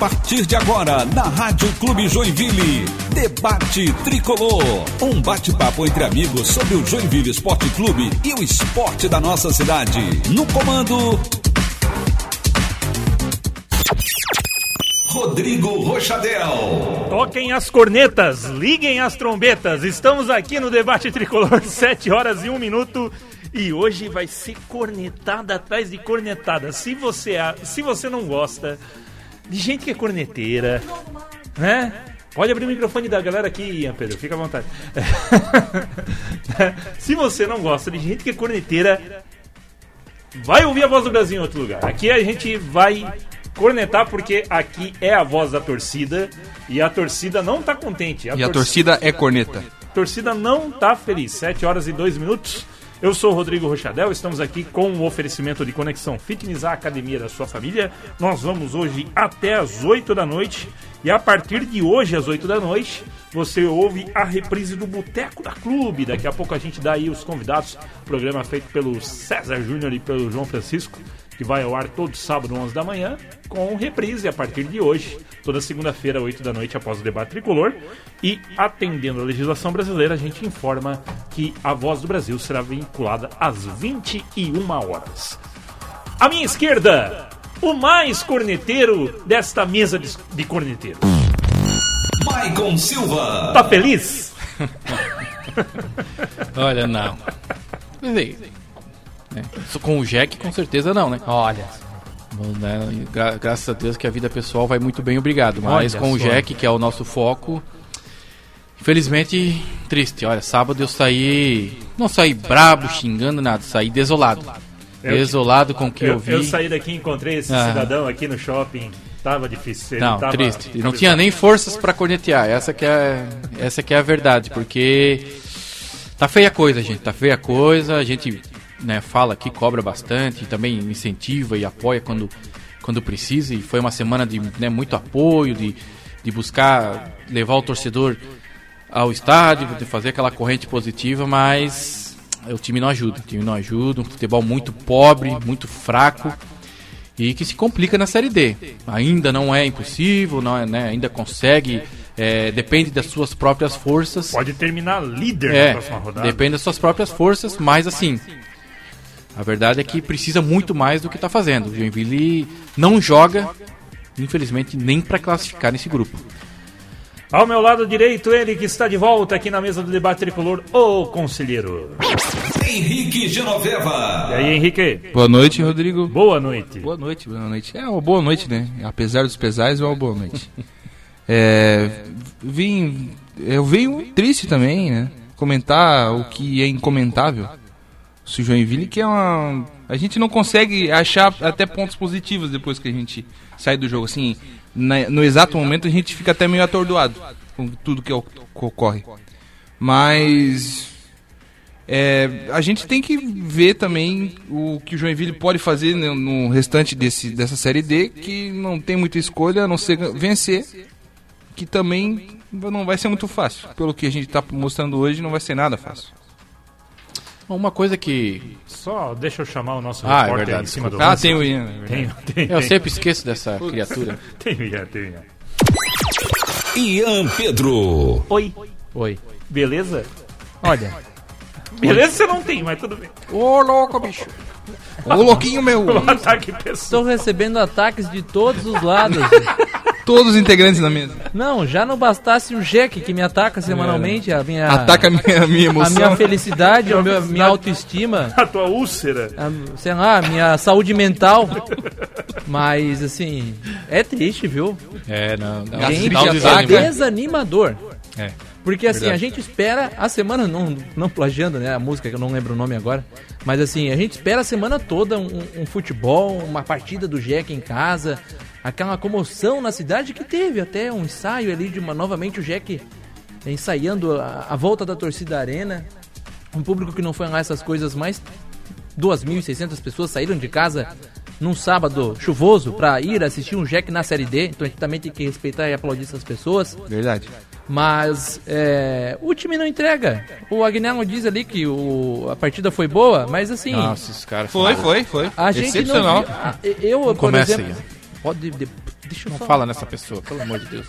partir de agora, na Rádio Clube Joinville, Debate Tricolor. Um bate-papo entre amigos sobre o Joinville Esporte Clube e o esporte da nossa cidade. No comando. Rodrigo Rochadel. Toquem as cornetas, liguem as trombetas. Estamos aqui no Debate Tricolor, 7 horas e 1 minuto. E hoje vai ser cornetada atrás de cornetada. Se você, se você não gosta de gente que é corneteira, né? Pode abrir o microfone da galera aqui, Ian Pedro, fica à vontade. Se você não gosta de gente que é corneteira, vai ouvir a voz do Brasil em outro lugar. Aqui a gente vai cornetar porque aqui é a voz da torcida e a torcida não tá contente. A e a torcida é corneta. A torcida não tá feliz. 7 horas e 2 minutos. Eu sou o Rodrigo Rochadel, estamos aqui com o oferecimento de Conexão Fitness, a academia da sua família. Nós vamos hoje até as 8 da noite e a partir de hoje, às 8 da noite, você ouve a reprise do Boteco da Clube. Daqui a pouco a gente dá aí os convidados. Programa feito pelo César Júnior e pelo João Francisco que vai ao ar todo sábado, 11 da manhã, com reprise a partir de hoje, toda segunda-feira, 8 da noite, após o debate tricolor. E, atendendo a legislação brasileira, a gente informa que a Voz do Brasil será vinculada às 21 horas. À minha esquerda, o mais corneteiro desta mesa de, de corneteiros. Maicon Silva. Tá feliz? Olha, não. Mas né? Com o Jack, com certeza não, né? Olha. Né? Gra graças a Deus que a vida pessoal vai muito bem, obrigado. Mas Olha com o Jack, que é o nosso foco, infelizmente, triste. Olha, sábado eu saí. Não saí brabo, xingando nada, saí desolado. Eu, desolado com o que eu, eu, vi. Eu saí daqui e encontrei esse ah. cidadão aqui no shopping. Tava difícil. não, tava, triste. Não tinha nem forças para cornetear. Essa que é, essa que é a verdade, porque tá feia a coisa, gente. Tá feia a coisa. A gente né, fala aqui, cobra bastante, também incentiva e apoia quando, quando precisa. E foi uma semana de né, muito apoio, de, de buscar levar o torcedor ao estádio, de fazer aquela corrente positiva, mas o time não ajuda. O time não ajuda, um futebol muito pobre, muito fraco e que se complica na Série D. Ainda não é impossível, não é, né, ainda consegue. É, depende das suas próprias forças. Pode terminar líder é, na próxima rodada. Depende das suas próprias forças, mas assim, a verdade é que precisa muito mais do que está fazendo. O Joinville não joga, infelizmente, nem para classificar nesse grupo. Ao meu lado direito, ele que está de volta aqui na mesa do debate tricolor, o conselheiro. Henrique Genoveva. E aí, Henrique? Boa noite, Rodrigo. Boa noite. Boa noite, boa noite. É uma boa noite, né? Apesar dos pesares, é uma boa noite. é, vim, eu venho triste também, né? Comentar o que é incomentável o Joinville, que é uma. A gente não consegue achar até pontos positivos depois que a gente sai do jogo. Assim, na, no exato momento a gente fica até meio atordoado com tudo que ocorre. Mas. É, a gente tem que ver também o que o Joinville pode fazer no, restante desse, dessa Série D, que não tem muita escolha a não ser vencer, que também não vai ser muito fácil. Pelo que a gente está mostrando hoje, não vai ser nada fácil. Uma coisa que. Só deixa eu chamar o nosso ah, é repórter é em cima do Ah, tem o Ian. É tem, tem, eu sempre esqueço dessa criatura. tem o Ian, tem o Ian. Ian Pedro. Oi. Oi. Beleza? Olha. Beleza você não tem, mas tudo bem. Ô, louco, bicho. Ô, louquinho meu. Um ataque pessoal. Estou recebendo ataques de todos os lados. todos os integrantes da mesa. Não, já não bastasse o Jack que me ataca semanalmente, a minha. Ataca a minha, a minha emoção. A minha felicidade, a minha, minha autoestima. A tua úlcera. A, sei lá, a minha saúde mental. Mas, assim, é triste, viu? É, não. não. Gente, é desanimador. É. Porque assim, Verdade. a gente espera a semana, não, não plagiando né, a música que eu não lembro o nome agora, mas assim, a gente espera a semana toda um, um futebol, uma partida do Jack em casa, aquela comoção na cidade que teve até um ensaio ali de uma novamente o Jack ensaiando a, a volta da torcida arena. Um público que não foi lá essas coisas, mais 2.600 pessoas saíram de casa num sábado chuvoso para ir assistir um Jack na Série D. Então a gente também tem que respeitar e aplaudir essas pessoas. Verdade. Mas é, o time não entrega. O Agnello diz ali que o, a partida foi boa, mas assim. Nossa, os caras foi, foi, foi. A gente não. Eu, por Começa exemplo, aí. Pode, de, Deixa eu Não fala nessa pessoa, pelo amor de Deus.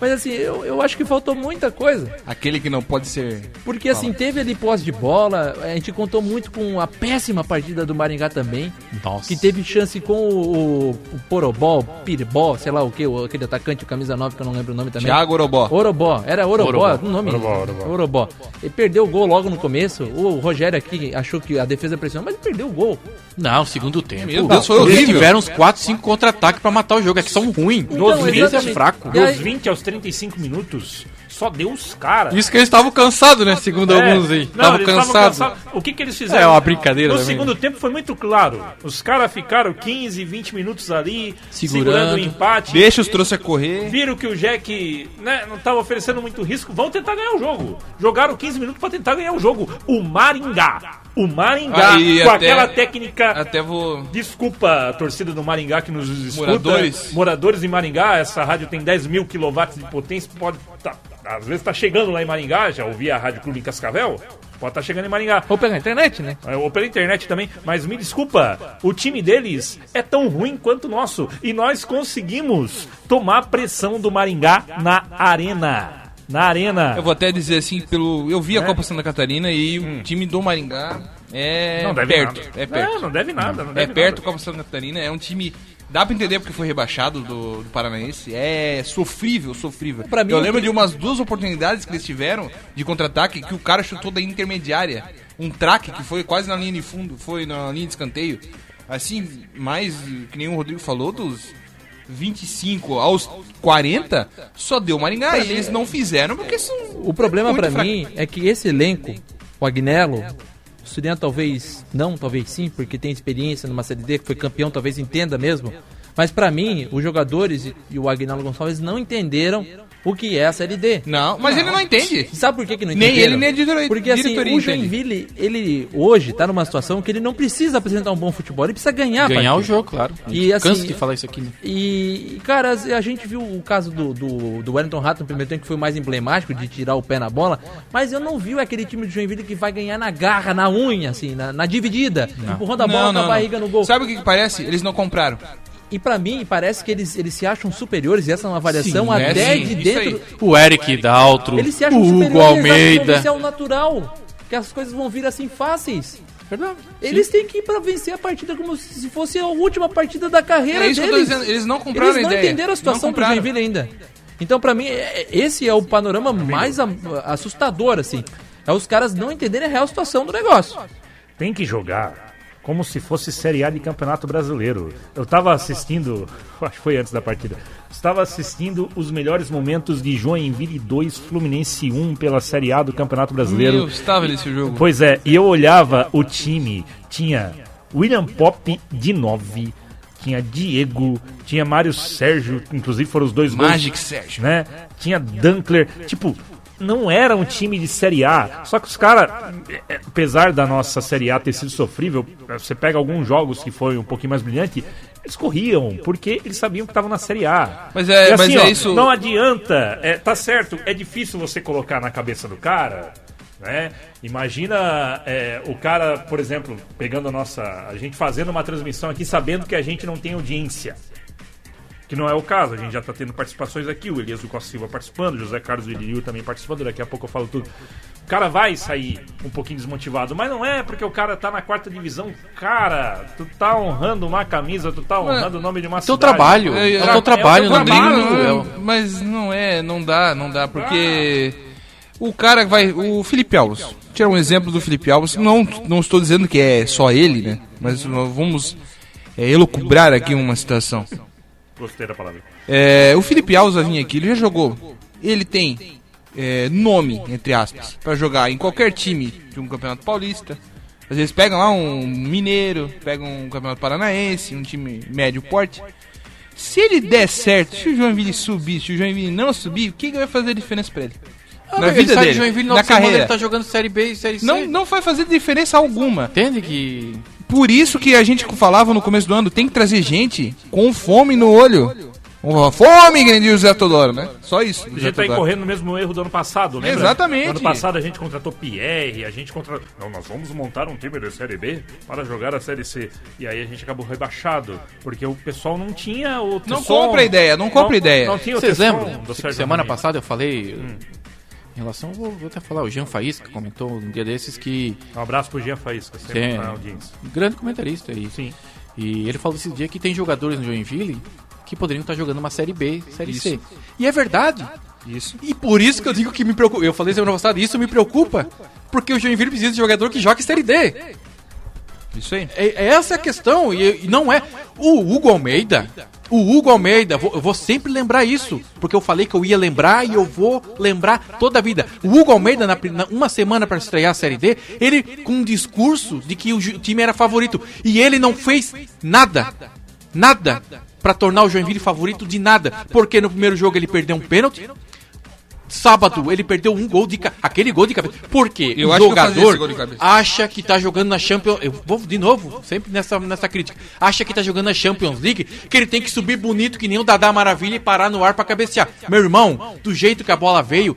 Mas assim, eu, eu acho que faltou muita coisa. Aquele que não pode ser. Porque assim, teve ali posse de bola, a gente contou muito com a péssima partida do Maringá também. Nossa. Que teve chance com o, o Porobó, o Piribó, sei lá o que, aquele atacante, o camisa 9, que eu não lembro o nome também. Thiago Orobó. Orobó, era Orobó, Orobó. o nome. Orobó, Orobó. Orobó. Ele perdeu o gol logo no começo. O Rogério aqui achou que a defesa pressionou, mas ele perdeu o gol. Não, segundo tempo. Meu Deus, foi Eles horrível. tiveram uns 4, 5 contra-ataques pra matar o jogo. É que são ruins. Nos Então, 20 é fraco. Dos 20 aos 35 minutos, só deu os caras. Isso que eles estavam cansados, né? Segundo É. alguns aí. Estavam cansados. cansados. O que, que eles fizeram? É uma brincadeira No também. segundo tempo foi muito claro. Os caras ficaram 15, 20 minutos ali, segurando, Segurando. o empate. Deixa os trouxe a correr. Viram que o Jack né, não estava oferecendo muito risco, vão tentar ganhar o jogo. Jogaram 15 minutos para tentar ganhar o jogo. O Maringá. O Maringá, Aí, com até- aquela técnica. Até vou. Desculpa a torcida do Maringá que nos escuta. Moradores. Moradores em Maringá, essa rádio tem 10 mil quilowatts de potência, pode tá, às vezes tá chegando lá em Maringá, já ouvi a Rádio Clube em Cascavel, pode estar chegando em Maringá. Ou pegar a internet, né? É, Ou pela internet também, mas me desculpa, o time deles é tão ruim quanto o nosso. E nós conseguimos tomar pressão do Maringá na arena. Na arena. Eu vou até dizer assim, pelo. Eu vi a É. Copa Santa Catarina e o time do Maringá é não deve perto. nada. É perto. É, não deve nada. Não É deve perto nada. Copa Santa Catarina, é um time. Dá pra entender porque foi rebaixado do, do Paranaense. É sofrível, sofrível. Pra mim, eu o lembro de umas duas oportunidades que eles tiveram de contra-ataque que o cara chutou da intermediária. Um traque que foi quase na linha de fundo, foi na linha de escanteio. Assim, mais que nem o Rodrigo falou, dos 25 aos 40, só deu Maringá. E eles não fizeram porque são. O problema pra fraco. mim é que esse elenco, o Agnello, o Surian talvez não, talvez sim, porque tem experiência numa Série D, que foi campeão, talvez entenda mesmo. Mas pra mim, os jogadores e, e o Agnello Gonçalves não entenderam o que é a Série D. Não, mas ele não entende. Sabe por que, que não Nem entenderam? ele, nem a diretoria- Porque assim, diretoria o entende. Joinville, ele hoje tá numa situação que ele não precisa apresentar um bom futebol, ele precisa ganhar Ganhar o jogo, claro. E, assim, Canso de falar isso aqui, né? E, cara, a gente viu o caso do, do, do Wellington Rato no primeiro tempo, que foi mais emblemático de tirar o pé na bola, mas eu não vi aquele time de Joinville que vai ganhar na garra, na unha, assim, na, na dividida, empurrando a bola Não, com a não, barriga não. no gol. Sabe o que, que parece? Eles não compraram. E pra mim, parece que eles, eles se acham superiores, e essa é uma avaliação Sim, é, até sim, de dentro. aí. O Eric Daltro, Eles se acham o Hugo Almeida. isso é o natural, que as coisas vão vir assim fáceis. Verdade. Eles têm que ir pra vencer a partida como se fosse a última partida da carreira É isso que eu tô deles. dizendo, eles não compraram Eles não a ideia. entenderam a situação do. Joinville ainda. Então, pra mim, é- esse é o panorama mais assustador, assim. É os caras não entenderem a real situação do negócio. Tem que jogar como se fosse Série A de Campeonato Brasileiro. Eu tava assistindo, acho que foi antes da partida, estava assistindo os melhores momentos de Joinville 2, Fluminense 1 pela Série A do Campeonato Brasileiro. Eu estava nesse jogo. Pois é, e eu olhava o time, tinha William Pop de 9, tinha Diego, tinha Mário Sérgio, inclusive foram os dois gols, Magic Sérgio. né? Tinha Dunkler, tipo, não era um time de Série A. Só que os caras, é, apesar da nossa Série A ter sido sofrível, você pega alguns jogos que foi um pouquinho mais brilhante, eles corriam, porque eles sabiam que estavam na Série A. Mas é- assim, mas é ó, isso- Não adianta, é, tá certo, é difícil você colocar na cabeça do cara. Né? Imagina é, o cara, por exemplo, pegando a nossa. A gente fazendo uma transmissão aqui sabendo que a gente não tem audiência. Que não é o caso, a gente já está tendo participações aqui, o Elias do Costa Silva participando, o José Carlos Iliu também participando, daqui a pouco eu falo tudo. O cara vai sair um pouquinho desmotivado, mas não é porque o cara tá na quarta divisão. Cara, tu tá honrando uma camisa, tu tá honrando o nome de uma Teu cidade. trabalho. É, É, é o teu trabalho, teu não trabalho, tem- Não, é o- mas não é, não dá, não dá, porque o cara vai. O Felipe Alves, tirar um exemplo do Felipe Alves, não, não estou dizendo que é só ele, né? Mas nós vamos é, elucubrar aqui uma situação. Gostei da palavra. É, o Felipe Alves vai vir aqui, ele já jogou. Ele tem é, nome, entre aspas, pra jogar em qualquer time de um campeonato paulista. Às vezes pegam lá um mineiro, pegam um campeonato paranaense, um time médio porte. Se ele der certo, se o Joinville subir, se o Joinville não subir, o que, que vai fazer diferença pra ele? Ah, na vida de dele, Joinville, na carreira. Ele tá jogando Série B e Série C. Não, não vai fazer diferença alguma. Entende que... Por isso que a gente falava no começo do ano, tem que trazer gente com fome no olho. Uma fome, o Zé Todoro, né? Só isso. A gente tá incorrendo no mesmo erro do ano passado, lembra? Exatamente. No ano passado a gente contratou Pierre, a gente contratou. Não, nós vamos montar um time da Série B para jogar a Série C. E aí a gente acabou rebaixado, porque o pessoal não tinha o. Não compra ideia, não compra ideia. Não tinha Vocês lembram? Semana passada eu falei. Em relação, vou, vou até falar, o Jean Faísca comentou um dia desses que. Um abraço pro Jean Faísca, sempre Sim. na audiência. Um grande comentarista aí. Sim. E ele falou esse dia que tem jogadores no Joinville que poderiam estar jogando uma Série B, Série C. Isso. E é verdade. Isso. E por isso que eu digo que me preocupa. Eu falei semana passada, isso me preocupa. Porque o Joinville precisa de jogador que jogue Série D. Isso aí. É, é essa a questão, e, e não é. O Hugo Almeida, o Hugo Almeida, vou- eu vou sempre lembrar isso, porque eu falei que eu ia lembrar e eu vou lembrar toda a vida. O Hugo Almeida, na, na- uma semana para estrear a Série D, ele com um discurso de que o time era favorito, e ele não fez nada, nada, para tornar o Joinville favorito de nada, porque no primeiro jogo ele perdeu um pênalti. Sábado ele perdeu um gol de ca... aquele gol de cabeça. Eu o acho que eu fazia jogador cabeça. acha que tá jogando na Champions. Eu vou de novo, sempre nessa, nessa crítica. Acha que tá jogando na Champions League, que ele tem que subir bonito que nem o Dadá Maravilha e parar no ar pra cabecear. Meu irmão, do jeito que a bola veio,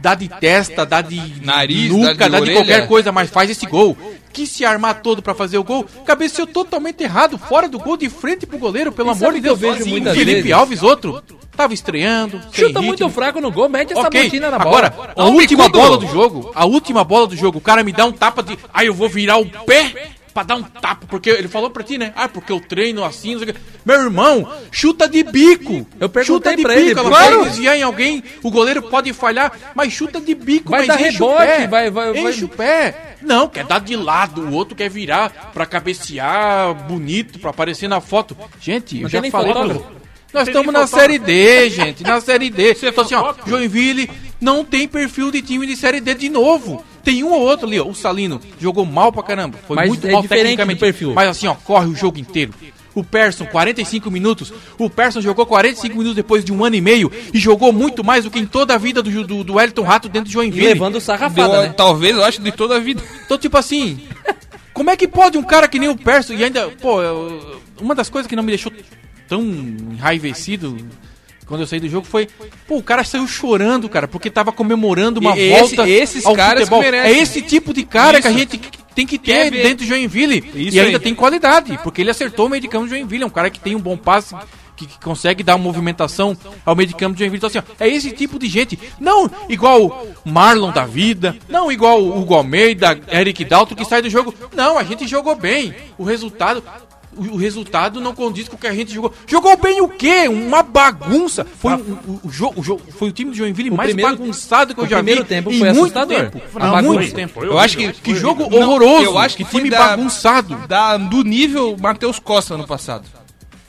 dá de testa, dá de Nariz, nuca, dá de dá de qualquer coisa, mas faz esse gol. Que se armar todo pra fazer o gol, cabeceou totalmente errado, fora do gol, de frente pro goleiro, pelo E amor de que eu Deus. vejo muitas Felipe vezes? Alves, outro, tava estreando. sem Chuta muito fraco no gol, mete essa Ok, botina na agora, bola. a um última bola do jogo, a última bola do jogo, o cara me dá um tapa de. Aí eu vou virar o pé pra dar um tapa, porque ele falou pra ti, né? Ah, porque eu treino assim, não sei o quê. Meu irmão, chuta de bico. Eu perguntei chuta de pra bico, ele, ela claro. pode desviar em alguém, o goleiro pode falhar, mas chuta de bico, Vai mas dar enche rebote, o pé. vai- vai- vai- enche o pé. Não, quer dar de lado, o outro quer virar pra cabecear bonito, pra aparecer na foto. Gente, eu já nem falei. pro- nós estamos na. Série D, gente, na Série D. Então assim, ó? Joinville não tem perfil de time de Série D de novo. Tem um ou outro ali, ó, o Salino jogou mal pra caramba. Foi Mas muito é mal tecnicamente. do perfil. Mas assim, ó, corre o jogo inteiro. O Persson, 45 minutos. O Persson jogou 45 minutos depois de um ano e meio e jogou muito mais do que em toda a vida do, do, do Wellington Rato dentro de E Joinville. levando sarrafada, Deu, né? Talvez, eu acho, de toda a vida. Então, tipo assim, como é que pode um cara que nem o Persson e ainda, pô, eu- uma das coisas que não me deixou tão enraivecido quando eu saí do jogo foi, pô, o cara saiu chorando, cara, porque tava comemorando uma E esse- volta esses ao caras futebol. É esse tipo de cara Isso. que a gente tem que ter dentro de Joinville. Isso e ainda aí. tem qualidade, porque ele acertou o meio de campo de Joinville, é um cara que tem um bom passe, que, que consegue dar uma movimentação ao meio de campo de Joinville. Então, assim, ó, é esse tipo de gente. Não igual Marlon da vida, não igual o Hugo Almeida, Eric Dalton, que sai do jogo. Não, a gente jogou bem. O resultado. O, o resultado não condiz com o que a gente jogou. Jogou bem o quê? Uma bagunça. Foi, o, o, o jogo, o foi o time de Joinville mais primeiro- bagunçado que eu o já vi. primeiro tempo em foi muito assustador. tempo. A Há muito tempo. Eu acho que. Que jogo Não, horroroso. eu acho que time da- bagunçado. Da, do nível Matheus Costa ano passado.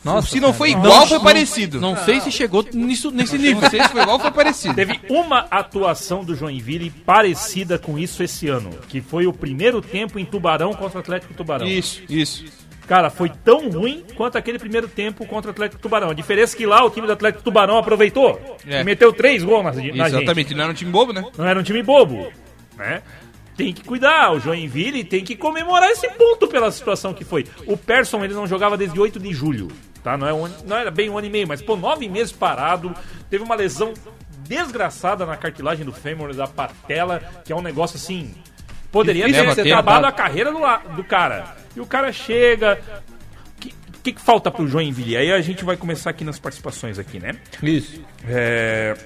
Nossa, se não foi igual, foi parecido. Não sei se chegou nisso, nesse nível. Não sei se foi igual, foi parecido. Teve uma atuação do Joinville parecida com isso esse ano, que foi o primeiro tempo em Tubarão contra o Atlético Tubarão. Isso, isso. Cara, foi tão ruim quanto aquele primeiro tempo contra o Atlético Tubarão. A diferença é que lá o time do Atlético Tubarão aproveitou É. e meteu três gols na, na gente. Exatamente, não era um time bobo, né? Não era um time bobo, né? Tem que cuidar, o Joinville tem que comemorar esse ponto pela situação que foi. O Persson, ele não jogava desde 8 de julho, tá? Não, é um, não era bem um ano e meio, mas, pô, nove meses parado, teve uma lesão desgraçada na cartilagem do fêmur, da patela, que é um negócio assim... Poderia ter ter, acabado a carreira do, do cara. E o cara chega... O que, que, falta pro Joinville? Aí a gente vai começar aqui nas participações aqui, né? Isso. É,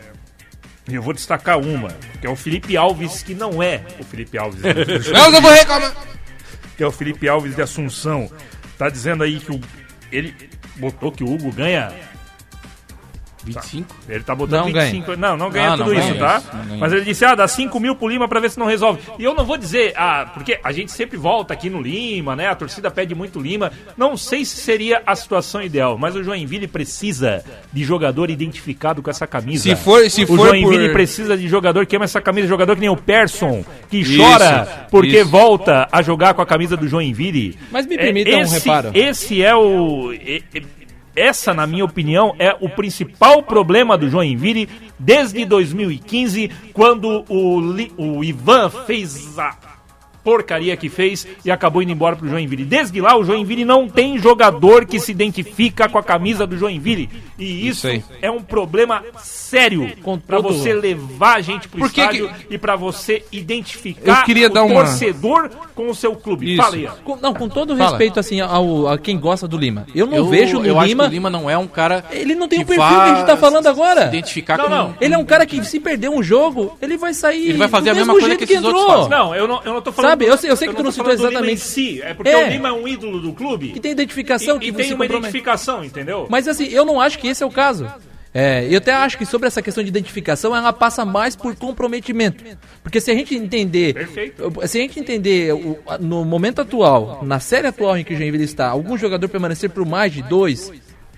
Eu vou destacar uma, que é o Felipe Alves, que não é o Felipe Alves? Não, eu vou reclamar. que é o Felipe Alves de Assunção. Tá dizendo aí que o, ele botou que o Hugo ganha. 25? Ele tá botando Não 25. Não, não ganha Ah, não tudo ganha isso, tá? isso, não ganha. Mas ele disse, ah, dá 5 mil pro Lima pra ver se não resolve. E eu não vou dizer, ah, porque a gente sempre volta aqui no Lima, né? A torcida pede muito Lima. Não sei se seria a situação ideal, mas o Joinville precisa de jogador identificado com essa camisa. Se for- se o for Joinville por- precisa de jogador que ama essa camisa, jogador que nem o Persson, que chora porque isso. volta a jogar com a camisa do Joinville. Mas me É, permita um esse, reparo. Esse é o. e- e- Essa, na minha opinião, é o principal problema do Joinville desde 2015, quando o, o Ivan fez a porcaria que fez e acabou indo embora pro Joinville. Desde lá, o Joinville não tem jogador que se identifica com a camisa do Joinville. E isso, Isso é um problema sério todo- você levar a gente pro Por que estádio e pra você identificar Eu queria o dar uma- torcedor com o seu clube. Isso. Fala aí. ó. Com- não, com todo Fala. respeito assim ao, a quem gosta do Lima. Eu não Eu, vejo no eu acho Lima. que o Lima não é um cara. Ele não tem que o perfil que a gente tá falando agora. se Identificar Não, com. não. Ele é um cara que se perder um jogo, ele vai sair. Ele vai fazer do a mesma coisa jeito que esses outros entrou. fazem. Não, eu não, eu não tô falando. Sabe, eu sei- eu sei que tu não citou exatamente. si. É porque É. o Lima é um ídolo do clube. Que tem identificação e, que e tem uma identificação, entendeu? Mas assim, eu não acho que esse é o caso. É, eu até acho que sobre essa questão de identificação, ela passa mais por comprometimento. Porque se a gente entender. Perfeito. Se a gente entender o- no momento atual, na série atual em que o Joinville está, algum jogador permanecer por mais de dois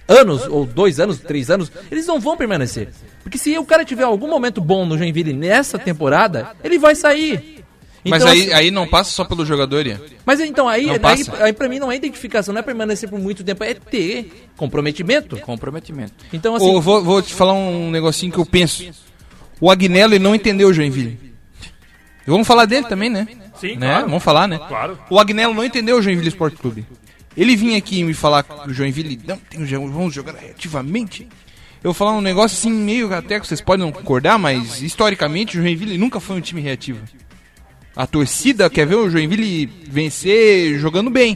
anos, ou dois anos, três anos, eles não vão permanecer. Porque se o cara tiver algum momento bom no Joinville nessa temporada, ele vai sair. Mas Então, aí, assim, aí não passa só pelo jogador, Ian. mas então aí, Não aí, passa. aí pra mim não é identificação, não é permanecer por muito tempo, é ter comprometimento. Comprometimento. Então assim, Ô, vou, vou te falar um negocinho que eu penso. O Agnello ele não entendeu o Joinville. E vamos falar dele também, né? Sim, né? claro. Vamos falar, né? Claro. O Agnello não entendeu o Joinville Esporte Clube. Ele vinha aqui me falar que o Joinville não tem, vamos jogar reativamente. Eu vou falar um negócio assim, meio até que vocês podem não concordar, mas historicamente o Joinville nunca foi um time reativo. A torcida quer ver o Joinville vencer jogando bem.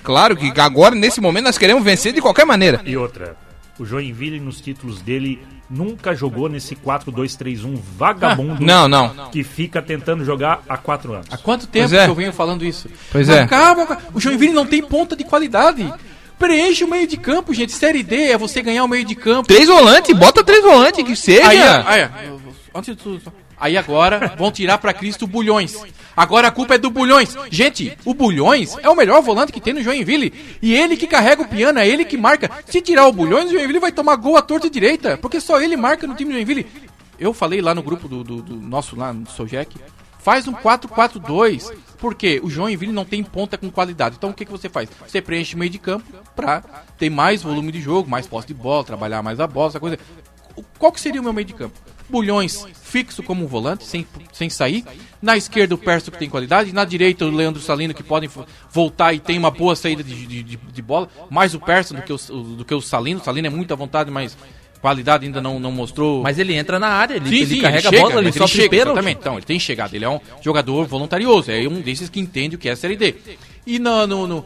Claro que agora, nesse momento, nós queremos vencer de qualquer maneira. E outra, o Joinville nos títulos dele nunca jogou nesse 4-2-3-1 vagabundo Não, não. que fica tentando jogar há quatro anos. Há quanto tempo é. que eu venho falando isso? Pois Mas é. Calma, calma. o Joinville não tem ponta de qualidade. Preenche o meio de campo, gente. Série D é você ganhar o meio de campo. Três volantes, bota três volantes, que seja. Aí, aí, antes de tudo, aí agora vão tirar pra Cristo Bulhões. Agora a culpa é do Bulhões. Gente, o Bulhões é o melhor volante que tem no Joinville. E ele que carrega o piano, é ele que marca. Se tirar o Bulhões, o Joinville vai tomar gol à torta direita. Porque só ele marca no time do Joinville. Eu falei lá no grupo do, do- do nosso, lá no Sojec. Faz um 4-4-2. Porque o Joinville não tem ponta com qualidade. Então o que, que você faz? Você preenche o meio de campo pra ter mais volume de jogo, mais posse de bola, trabalhar mais a bola, essa coisa. O- Qual que seria o meu meio de campo? Bulhões fixo como um volante, sem, sem sair. Na esquerda o Perso que tem qualidade. Na direita o Leandro Salino que podem vo- voltar e tem uma boa saída de, de, de- bola. Mais o Perso do que o, do que o Salino. O Salino é muita vontade, mas qualidade ainda não, não mostrou. Mas ele entra na área, ele, Sim, ele sim, carrega ele a bola, ele mas sofre chega. Exatamente, então, ele tem chegado, ele é um jogador voluntarioso, é um desses que entende o que é a Série D. E no, no, no-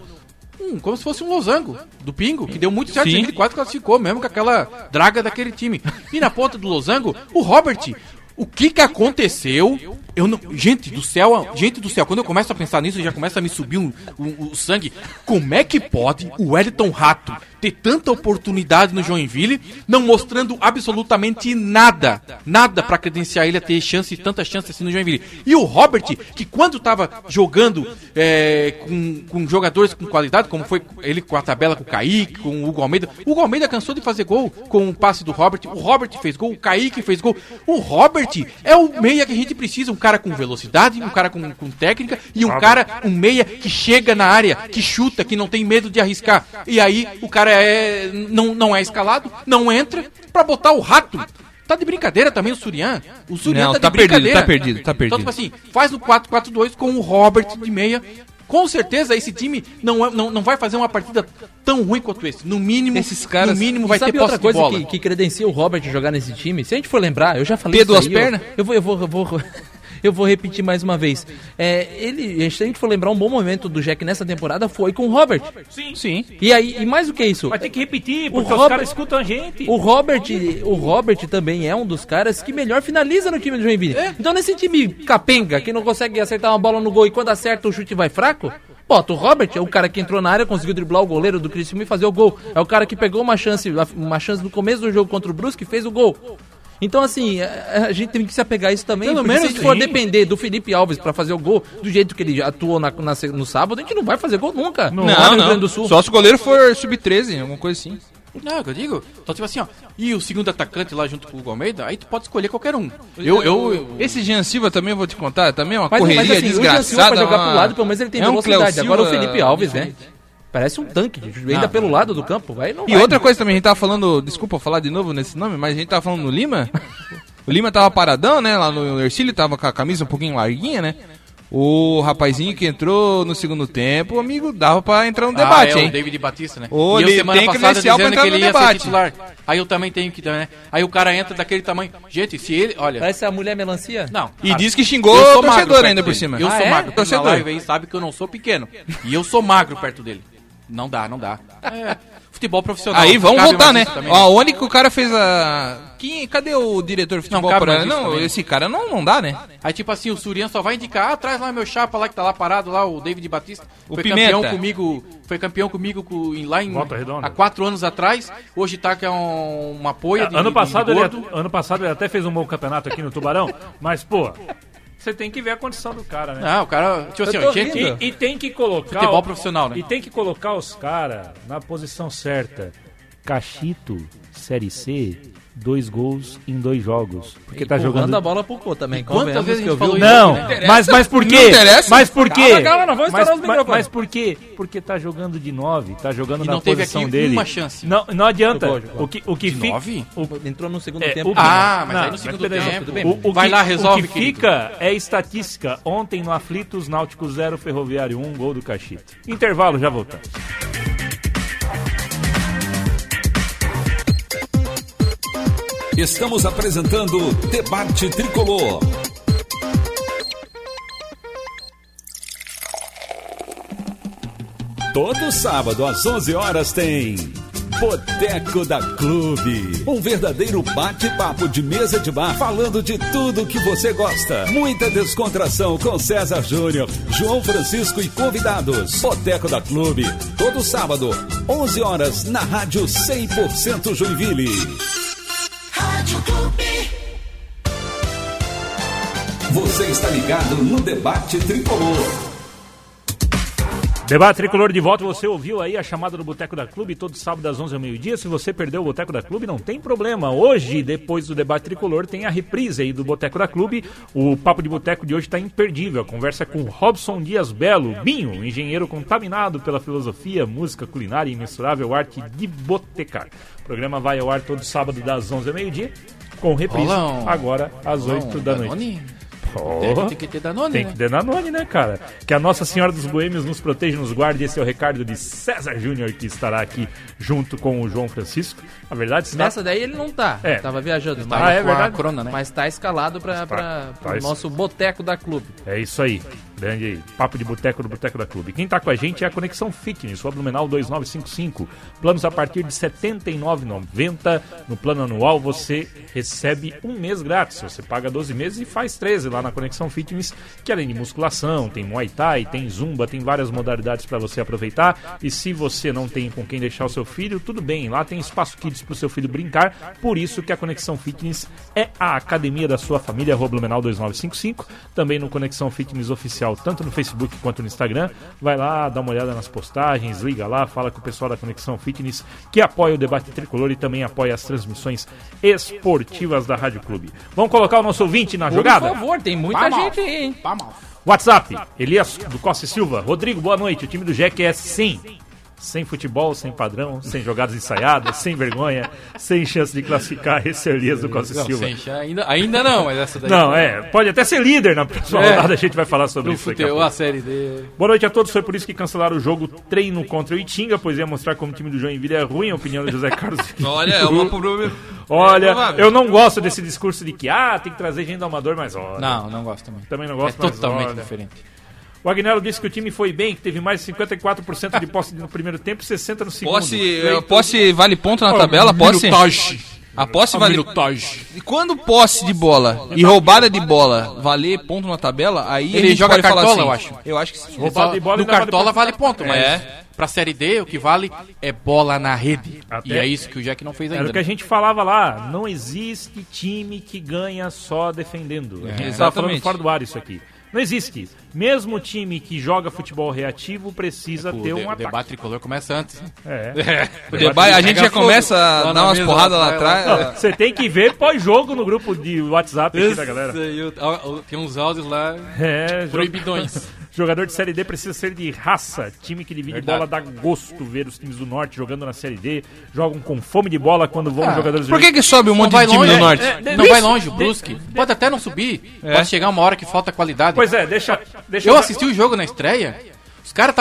hum, como se fosse um losango do Pingo, que deu muito certo, ele quase classificou mesmo com aquela draga daquele time. E na ponta do losango, o Robert, o que que aconteceu? Eu não, gente do céu, gente do céu, quando eu começo a pensar nisso, já começa a me subir um- um- o sangue. Como é que pode o Wellington Rato ter tanta oportunidade no Joinville, não mostrando absolutamente nada, nada pra credenciar ele a ter chance, tanta chance assim no Joinville. E o Robert, que quando tava jogando é, com, com jogadores com qualidade, como foi ele com a tabela com o Kaique, com o Hugo Almeida, o Hugo Almeida cansou de fazer gol com o passe do Robert, o Robert fez gol, o Kaique fez gol. O Robert é o meia que a gente precisa, um cara com velocidade, um cara com, com técnica e um cara, um meia que chega na área, que chuta, que não tem medo de arriscar. E aí o cara é não, não é escalado, não entra pra botar o rato. Tá de brincadeira também o Surian. O Surian Não, tá de tá perdido, brincadeira. tá perdido, tá perdido. Então, tipo assim, faz no 4-4-2 com o Robert de meia. Com certeza esse time não, é- não, não vai fazer uma partida tão ruim quanto esse. No mínimo, Esses caras- no mínimo vai sabe ter outra posse de coisa que, que credencia o Robert jogar nesse time? Se a gente for lembrar, eu já falei P duas isso aí, eu- pernas? Eu, vou, eu vou, eu vou, eu vou repetir mais uma vez. É, ele, se a gente for lembrar, um bom momento do Jack nessa temporada foi com o Robert. Sim. Sim. E aí, e mais do que isso, Vai ter que repetir, O porque os Robert- caras escutam a gente. o Robert, o Robert também é um dos caras que melhor finaliza no time do Joinville. Então nesse time capenga, que não consegue acertar uma bola no gol e quando acerta o chute vai fraco, bota o Robert, é o cara que entrou na área, conseguiu driblar o goleiro do Criciúma e fazer o gol. É o cara que pegou uma chance, uma chance no começo do jogo contra o Brusque e fez o gol. Então, assim, a, a gente tem que se apegar a isso também. Pelo menos se a gente for sim. depender do Felipe Alves pra fazer o gol, do jeito que ele atuou na, na- no sábado, a gente não vai fazer gol nunca. Não, Rio Grande não. do Sul. Só se o goleiro for sub-13, alguma coisa assim. Não, é o que eu digo. Então, tipo assim, ó. E o segundo atacante lá junto com o Almeida, aí tu pode escolher qualquer um. Eu, eu, eu- Esse Jean Silva também eu vou te contar, também é uma Mas, correria mas assim, o Jean Silva desgraçada. pra jogar uma- pro lado, pelo menos ele tem é um velocidade. Agora o Felipe Alves, né? Parece um tanque, ainda pelo lado do campo. Vai, não E vai. outra coisa também, a gente tava falando, desculpa falar de novo nesse nome, mas a gente tava falando no Lima. o Lima tava paradão, né? Lá no Ercílio tava com a camisa um pouquinho larguinha, né? O rapazinho que entrou no segundo tempo, amigo, dava pra entrar no Ah, debate, é, hein? o David Batista, né? Ô, e eu ele semana tem passada pra dizendo entrar que no ele ia debate. ser titular. Aí eu também tenho que, né? Aí o cara entra daquele tamanho. Gente, se ele, olha... Essa é a mulher melancia? Não. E cara, diz que xingou eu o sou magro torcedor perto ainda por cima. Eu Ah, sou é? magro. Torcedor. Torcedor. live aí sabe que eu não sou pequeno. E eu sou magro perto dele. Não dá, não dá. É, futebol profissional. Aí vamos voltar, né? também, Ó, onde que o cara fez a. Quem, cadê o diretor de futebol? Não, isso não também. esse cara não, não dá, né? Aí, tipo assim, o Surian só vai indicar, ah, traz lá meu chapa lá que tá lá parado, lá, o David Batista. O foi Pimenta. campeão comigo, foi campeão comigo com- em- lá em, Volta Redonda. há quatro anos atrás. Hoje tá que é um, uma poia de ano, de- passado de ele, gordo. ano passado ele até fez um bom campeonato aqui no Tubarão, mas, pô, você tem que ver a condição do cara, né? Não, o cara, tipo assim, ó, gente, rindo. E, e tem que colocar. Futebol profissional, né? E tem que colocar os caras na posição certa. Cachito, Série C, dois gols em dois jogos. Porque tá jogando. a bola pro Pô também. quantas vezes a que gente eu vi falou o- isso? Não, mas, mas por Não quê? interessa. Mas por quê? Calma, calma, não mas, os mas, mas por quê? Porque tá jogando de 9, tá jogando E na não teve posição aqui dele. uma chance. Não, não adianta. Jogou, jogou. O que, o que De fica. nove? o- Entrou no segundo É, tempo. o Ah, mas Não, aí no segundo tempo, tudo bem. O, o Vai que, lá, resolve, O que querido. fica é estatística. Ontem no Aflitos, Náutico 0, Ferroviário 1, gol do Cachito. Intervalo, já voltamos. Estamos apresentando Debate Tricolor. Todo sábado às 11 horas tem Boteco da Clube. Um verdadeiro bate-papo de mesa de bar falando de tudo que você gosta. Muita descontração com César Júnior, João Francisco e convidados. Boteco da Clube. Todo sábado, 11 horas na Rádio 100% Joinville. Você está ligado no Debate Tricolor. Debate Tricolor de volta, você ouviu aí a chamada do Boteco da Clube, todo sábado às 11 ao meio-dia. Se você perdeu o Boteco da Clube, não tem problema. Hoje, depois do Debate Tricolor, tem a reprise aí do Boteco da Clube. O Papo de Boteco de hoje está imperdível. A conversa é com Robson Dias Belo, Binho, engenheiro contaminado pela filosofia, música, culinária e imensurável arte de botecar. O programa vai ao ar todo sábado das 11 ao meio-dia, com reprise agora às 8 da noite. Oh. Tem, que ter Danone, Tem né? que ter Danone, né, cara? Que a Nossa Senhora dos Boêmios nos proteja, nos guarde. Esse é o recado de César Júnior, que estará aqui junto com o João Francisco. A verdade, está... Nessa daí ele não tá. É. Tava viajando. Ah, Mas, é verdade? Corona, né? mas tá escalado pra, pra, tá pro isso. nosso boteco da clube. É isso aí. Grande aí. Papo de boteco do Boteco da Clube. Quem tá com a gente é a Conexão Fitness, o Blumenau 2955. Planos a partir de R$ 79,90. No plano anual você recebe um mês grátis. Você paga 12 meses e faz 13 lá na Conexão Fitness, que além de musculação, tem Muay Thai, tem Zumba, tem várias modalidades para você aproveitar. E se você não tem com quem deixar o seu filho, tudo bem. Lá tem espaço kids pro seu filho brincar. Por isso que a Conexão Fitness é a academia da sua família, arroba Blumenau 2955. Também no Conexão Fitness Oficial, tanto no Facebook quanto no Instagram. Vai lá, dá uma olhada nas postagens, liga lá, fala com o pessoal da Conexão Fitness, que apoia o debate tricolor e também apoia as transmissões esportivas da Rádio Clube. Vamos colocar o nosso ouvinte na jogada? Por favor, tem muita Vamos. gente aí, hein? Vamos. WhatsApp, Elias do Costa e Silva. Rodrigo, boa noite. O time do Jack é sim. Sem futebol, sem padrão, sem jogadas ensaiadas, sem vergonha, sem chance de classificar. Esse é Elias do Costa Não, Silva. sem ainda, ainda não, mas essa daí... Não, é, pode até ser líder na próxima É. rodada, a gente vai falar sobre isso a futebol, pouco. a série D. Boa noite a todos, foi por isso que cancelaram o jogo treino contra o Itinga, pois ia mostrar como o time do Joinville é ruim, a opinião do José Carlos. Olha, é uma problema. Olha, É eu não gosto desse discurso de que, ah, tem que trazer gente do amador, mas olha. Não, não gosto também. Também não É gosto, mas totalmente olha. diferente. O Agnello disse que o time foi bem, que teve mais de 54% de posse no primeiro tempo e 60% no segundo. Posse, eh, posse vale ponto na tabela? Posse? Minutagem. A posse vale. minutagem. E quando posse de bola e roubada de bola valer ponto na tabela, aí Ele a gente joga pode falar cartola, assim. eu acho. Eu acho que sim. Roubada de bola no Cartola ponto. vale ponto, mas É. pra Série D o que vale é bola na rede. Até- E é isso que o Jack não fez Era ainda. o que a né? gente falava lá, não existe time que ganha só defendendo. A gente É, estava falando fora do ar isso aqui. Não existe. Mesmo time que joga futebol reativo precisa O, ter de- um o ataque. debate tricolor começa antes. né? É. O debate, a gente já começa a na dar umas porradas lá atrás. Não, Você tem que ver pós-jogo no grupo de WhatsApp aqui da galera. Isso aí, o- o- Tem uns áudios lá É, proibidões. Jogador de Série D precisa ser de raça. Time que divide bola dá gosto ver os times do Norte jogando na Série D. Jogam com fome de bola quando vão jogadores Por que que sobe um monte vai de time longe, do norte? é, Não Isso. vai longe, o Brusque. Pode até não subir. É. Pode chegar uma hora que falta qualidade. Pois é, deixa. deixa Eu assisti o jogo na estreia. Os caras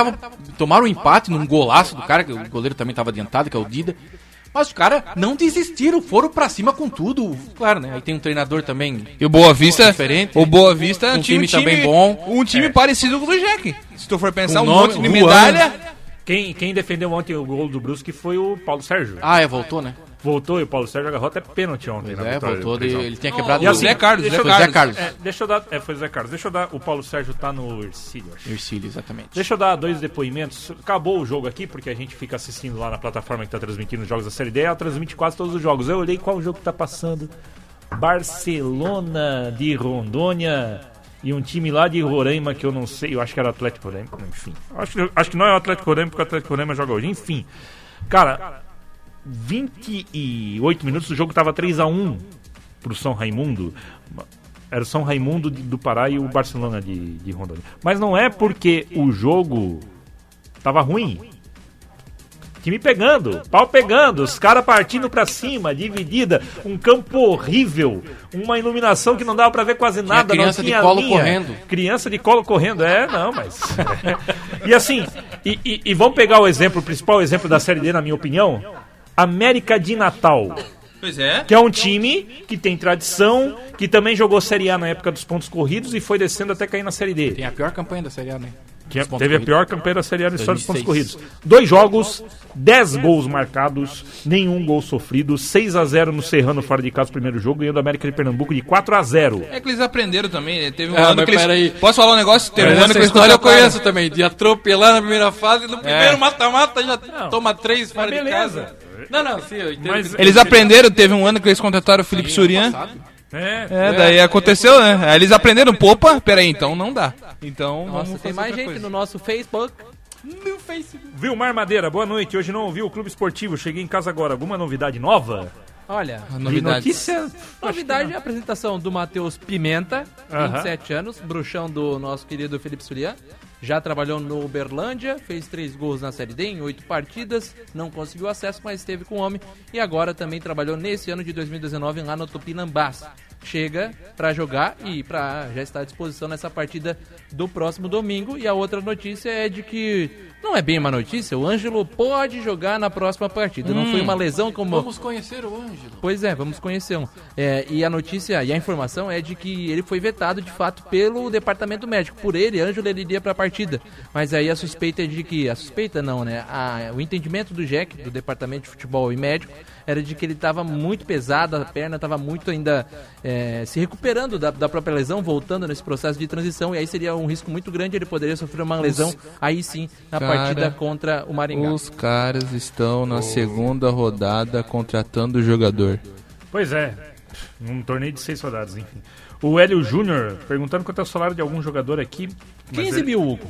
tomaram um empate num golaço do cara, que o goleiro também estava adiantado, que é o Dida. Mas os caras não desistiram, foram pra cima com tudo. Claro, né? Aí tem um treinador também. E o Boa Vista, Diferente. o Boa Vista Um tinha um time time também bom. Um time parecido com o do Jack. Se tu for pensar, um nome, monte de medalha. Quem, quem defendeu ontem o gol do Brusque foi o Paulo Sérgio. Ah, é, voltou, né? Voltou e o Paulo Sérgio agarrou até pênalti ontem. Pois na é, voltou. do Ele, tinha quebrado E o assim, Zé Carlos, eu Foi Zé Carlos. É, deixa eu dar. É, foi o Zé Carlos. Deixa eu dar. O Paulo Sérgio tá no Ercílio, acho. Ercílio, exatamente. Deixa eu dar dois depoimentos. Acabou o jogo aqui, porque a gente fica assistindo lá na plataforma que tá transmitindo os jogos da Série D. Ela transmite quase todos os jogos. Eu olhei qual jogo que tá passando. Barcelona de Rondônia e um time lá de Roraima que eu não sei. Eu acho que era o Atlético Roraima. Enfim. Acho, acho que não é o Atlético Roraima, porque o Atlético Roraima joga hoje. Enfim. Cara, 28 minutos o jogo tava 3x1 pro São Raimundo. Era o São Raimundo de- do Pará e o Barcelona de, de Rondônia. Mas não é porque o jogo tava ruim. Time pegando, pau pegando, os caras partindo pra cima, dividida, um campo horrível, uma iluminação que não dava pra ver quase nada. não criança de tinha colo linha. correndo. Criança de colo correndo, é, não, mas. e assim, e, e- e vamos pegar o exemplo, o principal exemplo da Série D, na minha opinião: América de Natal Pois é. que é um time que tem tradição, que também jogou Série A na época dos pontos corridos e foi descendo até cair na Série D. Tem a pior campanha da Série A, né? Que é- teve a pior campanha da Série A da história dos pontos 2006. corridos. Dois jogos, 10 gols marcados, nenhum gol sofrido, 6 a 0 no Serrano fora de casa, primeiro jogo, ganhando a América de Pernambuco de 4 a 0 É que eles aprenderam também, né? Teve um Ah, ano que eles... peraí. Posso falar um negócio? Teve um ano que eles história eu conheço também, de atropelar na primeira fase, no primeiro mata-mata já toma três fora de beleza. casa. Não, não, sim, eu entendo. Mas- Eles aprenderam, teve um ano que eles contrataram o Felipe Surian. Passado. É, É, daí aconteceu, né? Aí eles aprenderam, pô, opa, peraí, então não dá. Então Nossa, tem mais gente coisa. no nosso Facebook. No Facebook. Vilmar Madeira, boa noite. Hoje não ouvi o Clube Esportivo, cheguei em casa agora. Alguma novidade nova? Olha, De Novidades. notícia? novidade é a apresentação do Matheus Pimenta, Aham. 27 anos, bruxão do nosso querido Felipe Surian. Já trabalhou no Uberlândia, fez três gols na Série D em oito partidas, não conseguiu acesso, mas esteve com o homem. E agora também trabalhou nesse ano de 2019 lá no Tupinambás. Chega pra jogar e pra, já está à disposição nessa partida do próximo domingo. E a outra notícia é de que, não é bem uma notícia, o Ângelo pode jogar na próxima partida. Não foi uma lesão como... Vamos conhecer o Ângelo. Pois é, vamos conhecer um. É, e a notícia e a informação é de que ele foi vetado de fato pelo departamento médico. Por ele, Ângelo ele iria para a partida. Mas aí a suspeita é de que. A suspeita não, né? A- o entendimento do JEC, do departamento de futebol e médico, era de que ele estava muito pesado, a perna estava muito ainda é, se recuperando da, da própria lesão, voltando nesse processo de transição. E aí seria um risco muito grande, ele poderia sofrer uma lesão aí sim na Cara, partida contra o Maringá. Os caras estão na segunda rodada contratando o jogador. Pois é, num torneio de seis rodadas, enfim. O Hélio Júnior perguntando quanto é o salário de algum jogador aqui. mas 15 ele- mil, Hugo.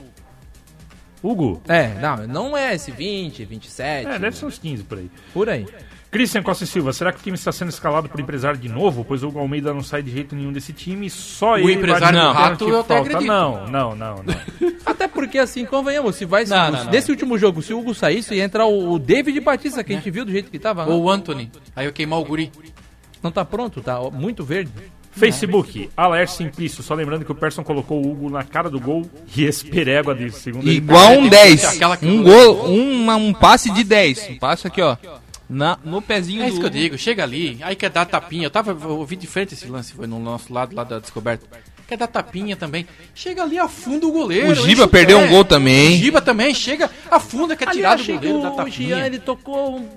Hugo? É, não, não é esse 20, 27. É, deve ser uns 15 por aí. Por aí. Christian Costa e Silva, será que o time está sendo escalado por empresário de novo? Pois o Almeida não sai de jeito nenhum desse time, só ele empresário vai do ter Rato que eu até falta. acredito. Não, não, não, não. Até porque, assim, convenhamos, se vai. Não, não, não. Nesse último jogo, se o Hugo saísse, ia entrar o, o David Batista, que a gente viu do jeito que tava. né? Ou o Anthony. Aí eu queimar o guri. Não tá pronto, tá muito verde. Facebook, Alaer Simplício, só lembrando que o Persson colocou o Hugo na cara do gol e esse perégua de segunda Igual um 10. Aquela que- Um gol, um, um passe de 10. Um passe aqui, ó. Na, no pezinho É isso do... que eu digo, chega ali, aí quer dar tapinha. Eu tava, eu ouvi de frente esse lance, foi no nosso lado lá da descoberta. Quer dar tapinha também. Chega ali, afunda o goleiro. O Giba perdeu um gol também. O Giba também, chega, afunda, quer tirar do goleiro, dá o tapinha. Jean, ele tocou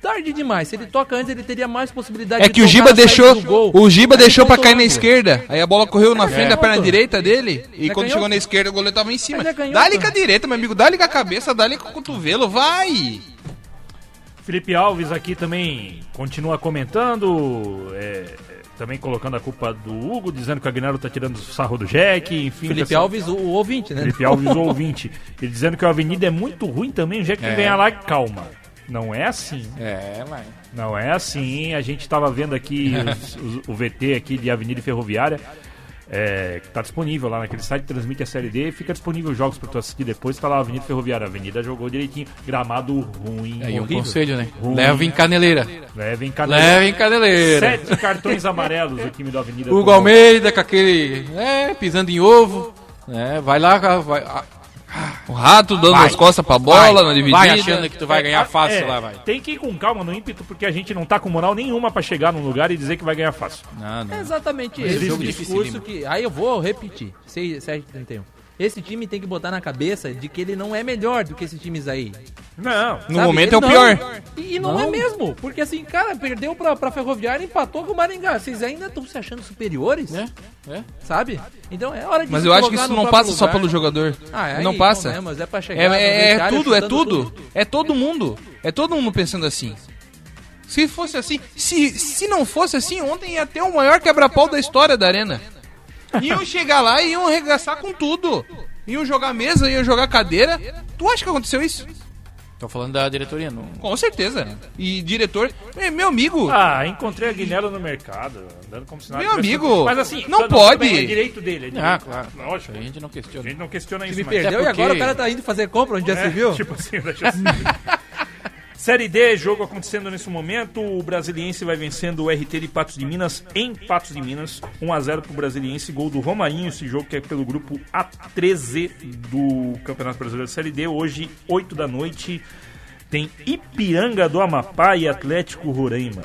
tarde demais. Se ele toca antes, ele teria mais possibilidade É de que o Giba deixou, o Giba Aí deixou pra pontou cair na esquerda. Aí a bola correu na frente da perna direita dele. E é quando chegou na esquerda, o goleiro tava em cima. É. Dá-lhe com a direita, meu amigo. Dá-lhe com a cabeça, dá-lhe com o cotovelo. Vai! Felipe Alves aqui também continua comentando, é, também colocando a culpa do Hugo, dizendo que o Aguinaldo tá tirando o sarro do Jack, enfim. Felipe Alves, o, ouvinte, né? Felipe Alves, o ouvinte. Ele dizendo que a Avenida é muito ruim também, o Jack É. vem lá e calma. Não é assim. É, mas... Não é assim. A gente estava vendo aqui os- os- o VT aqui de Avenida Ferroviária. É, que tá disponível lá naquele site, transmite a Série D, fica disponível jogos pra tu assistir depois, tá lá a Avenida Ferroviária. A Avenida jogou direitinho, gramado ruim. Aí um horrível. conselho, né? Ruim. Leva em caneleira. Leva em caneleira. Leva em caneleira. Sete cartões amarelos o time da Avenida. Hugo tomou. Almeida com aquele. É, pisando em ovo. É, vai lá, vai. O rato dando Vai. as costas pra bola vai, na dividida. vai achando que tu vai ganhar fácil É, lá, vai. Tem que ir com calma no ímpeto, porque a gente não tá com moral nenhuma pra chegar num lugar e dizer que vai ganhar fácil. Não, É não. exatamente Mas esse jogo o discurso que. Aí eu vou repetir. 6, 7, 31. Esse time tem que botar na cabeça de que ele não é melhor do que esses times aí. Não. No sabe? momento Ele é o não. pior. E, e não, é mesmo. Porque assim, cara, perdeu pra, pra Ferroviária e empatou com o Maringá. Vocês ainda estão se achando superiores? É, é. Sabe? Então é hora de Mas eu acho que isso não passa só lugar. pelo jogador. Ah, é não aí, passa. então, né, mas é pra chegar É, no é- é tudo, é chutando tudo. É todo mundo. É todo mundo pensando assim. Se fosse assim, se, se não fosse assim, ontem ia ter o maior quebra-pau da história da arena. Iam chegar lá e iam arregaçar com tudo. Iam jogar mesa, iam jogar cadeira. Tu acha que aconteceu isso? Tô falando da diretoria, não. Com certeza. E diretor, é, meu amigo, Ah, encontrei a Guinelo no mercado, andando como se nada Meu tivesse- amigo, Mas assim, não pode. bem, É direito dele. É direito. Ah, claro. Lógico. A gente não A questiona. gente não questiona isso, time mas... perdeu e agora o cara tá indo fazer compra onde já se viu? Tipo assim, deixa eu Série D, jogo acontecendo nesse momento. O Brasiliense vai vencendo o RT de Patos de Minas em Patos de Minas. 1x0 pro Brasiliense, gol do Romarinho. Esse jogo que é pelo grupo A13 do Campeonato Brasileiro de Série D. Hoje, 8 da noite, tem Ipiranga do Amapá e Atlético Roraima.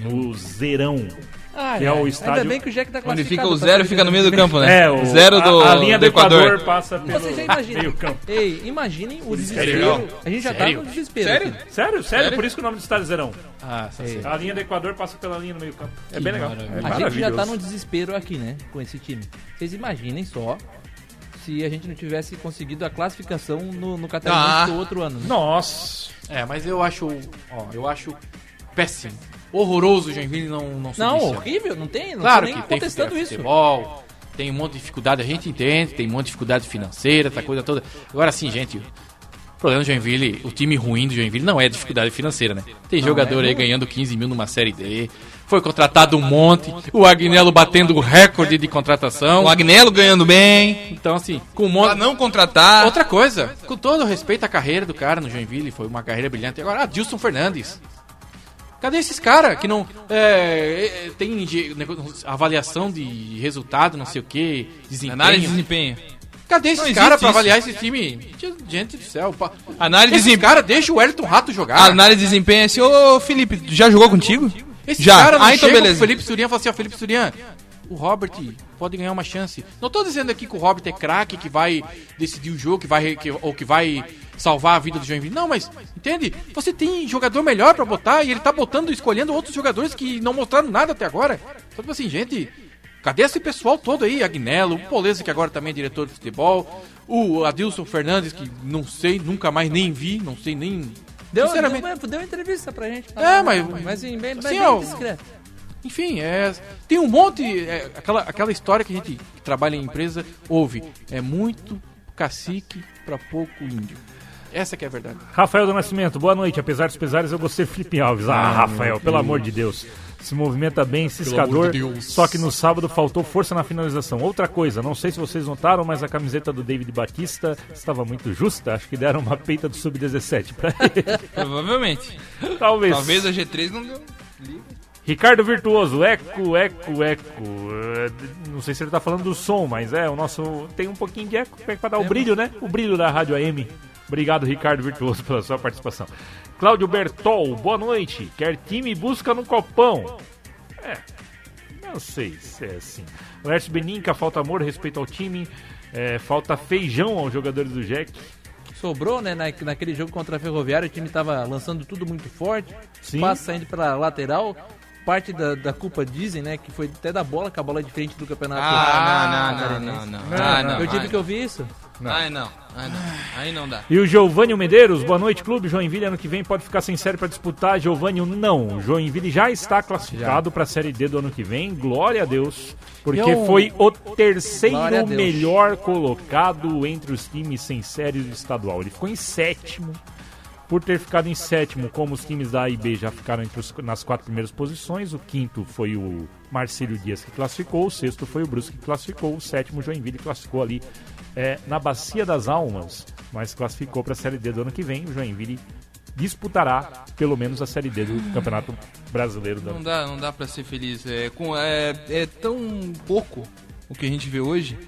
No Zerão. Ah, Que é o estádio- Ainda bem que o Jack tá onde fica o zero, fica no meio do campo, né? É, o, zero do, a, a linha do do Equador, passa pelo Você já imagina. meio campo. Ei, imaginem o legal. desespero. A gente já tá no desespero. Sério? aqui. Sério, sério, por isso que o nome do estádio é Zerão. Ah, sei. A linha do Equador passa pela linha no meio campo. É bem legal. maravilha. É A gente já tá no desespero aqui, né? Com esse time. Vocês imaginem só se a gente não tivesse conseguido a classificação no, no Catarinense Ah. do outro ano. Né? Nossa. É, mas eu acho. Ó, eu acho péssimo. Horroroso o Joinville não, não subir Não, ano. horrível, não tem, não Claro tô nem que tem contestando fute- isso. futebol, tem um monte de dificuldade, a gente entende, tem um monte de dificuldade financeira, essa coisa toda. Agora sim, gente, o problema do Joinville, o time ruim do Joinville não é dificuldade financeira, né? Tem jogador é aí ganhando 15 mil numa Série D, foi contratado um monte, o Agnello batendo o recorde de contratação. O Agnello ganhando bem. Então, assim, com um Pra monte... não contratar. Outra coisa, com todo o respeito à carreira do cara no Joinville, foi uma carreira brilhante. Agora, Adilson Fernandes. Cadê esses caras que não. É, é, tem avaliação de resultado, não sei o que, Análise de desempenho. desempenho. Cadê esses caras pra avaliar esse time? Gente do céu. pa- Análise de desempenho. caras, deixa o Wellington Rato jogar. A análise de desempenho é assim, ô Felipe, já jogou contigo? Esse já. cara não ah, então beleza. Felipe Surian e fala assim, ó, Felipe Surian, o Robert pode ganhar uma chance. Não tô dizendo aqui que o Robert é craque, que vai decidir o jogo, que vai, que, ou que vai salvar a vida do Joinville. Não, mas, entende? Você tem jogador melhor pra botar e ele tá botando, escolhendo outros jogadores que não mostraram nada até agora. Então, tipo assim, gente, cadê esse pessoal todo aí? Agnello, o Poleza, que agora também é diretor de futebol, o Adilson Fernandes, que não sei, nunca mais nem vi, não sei nem... Deu, Sinceramente. deu, deu uma entrevista pra gente. É, mas- Mas assim, bem, assim, bem discreto. Enfim, é, tem um monte. é, aquela, aquela história que a gente que trabalha em empresa ouve. É muito cacique pra pouco índio. Essa que é a verdade. Rafael do Nascimento, boa noite. Apesar dos pesares, eu gostei do Felipe Alves. Ah, Rafael, pelo amor de Deus. Se movimenta bem, ciscador. Só que no sábado faltou força na finalização. Outra coisa, não sei se vocês notaram, mas a camiseta do David Batista estava muito justa. Acho que deram uma peita do Sub-17 pra ele. Provavelmente. Talvez. Talvez a G3 não deu. Ricardo Virtuoso, eco, eco, eco. Eh, Não sei se ele tá falando do som, mas é, o nosso. Tem um pouquinho de eco pra dar o brilho, né? O brilho da Rádio AM. Obrigado, Ricardo Virtuoso, pela sua participação. Cláudio Bertol, boa noite. Quer time busca no copão. É, não sei se é assim. Lércio Beninca, falta amor, respeito ao time. É, falta feijão aos jogadores do Jack. Sobrou, né? Na, naquele jogo contra a Ferroviária, o time tava lançando tudo muito forte. Sim. Passe saindo pra lateral. Parte da, da culpa dizem, né? Que foi até da bola, que a bola é diferente do campeonato. Ah, não, não, catarinense. não, não. Não, Ah, não. não. Eu tive Ai, que ouvir isso. Ai, não. Ai, não. Aí não dá. E o Giovanni Medeiros, boa noite, clube. Joinville ano que vem pode ficar sem série para disputar. Giovanni, não. O Joinville já está classificado para a Série D do ano que vem. Glória a Deus. Porque Eu- foi o terceiro melhor colocado entre os times sem série do estadual. Ele ficou em sétimo. Por ter ficado em sétimo, como os times da A e B já ficaram os- nas quatro primeiras posições, o quinto foi o Marcelo Dias que classificou, o sexto foi o Brusque que classificou, o sétimo o Joinville classificou ali é, na Bacia das Almas, mas classificou para a Série D do ano que vem. O Joinville disputará pelo menos a Série D do Campeonato Brasileiro do Não dá, não dá pra ser feliz. É, com, é, é tão pouco o que a gente vê hoje.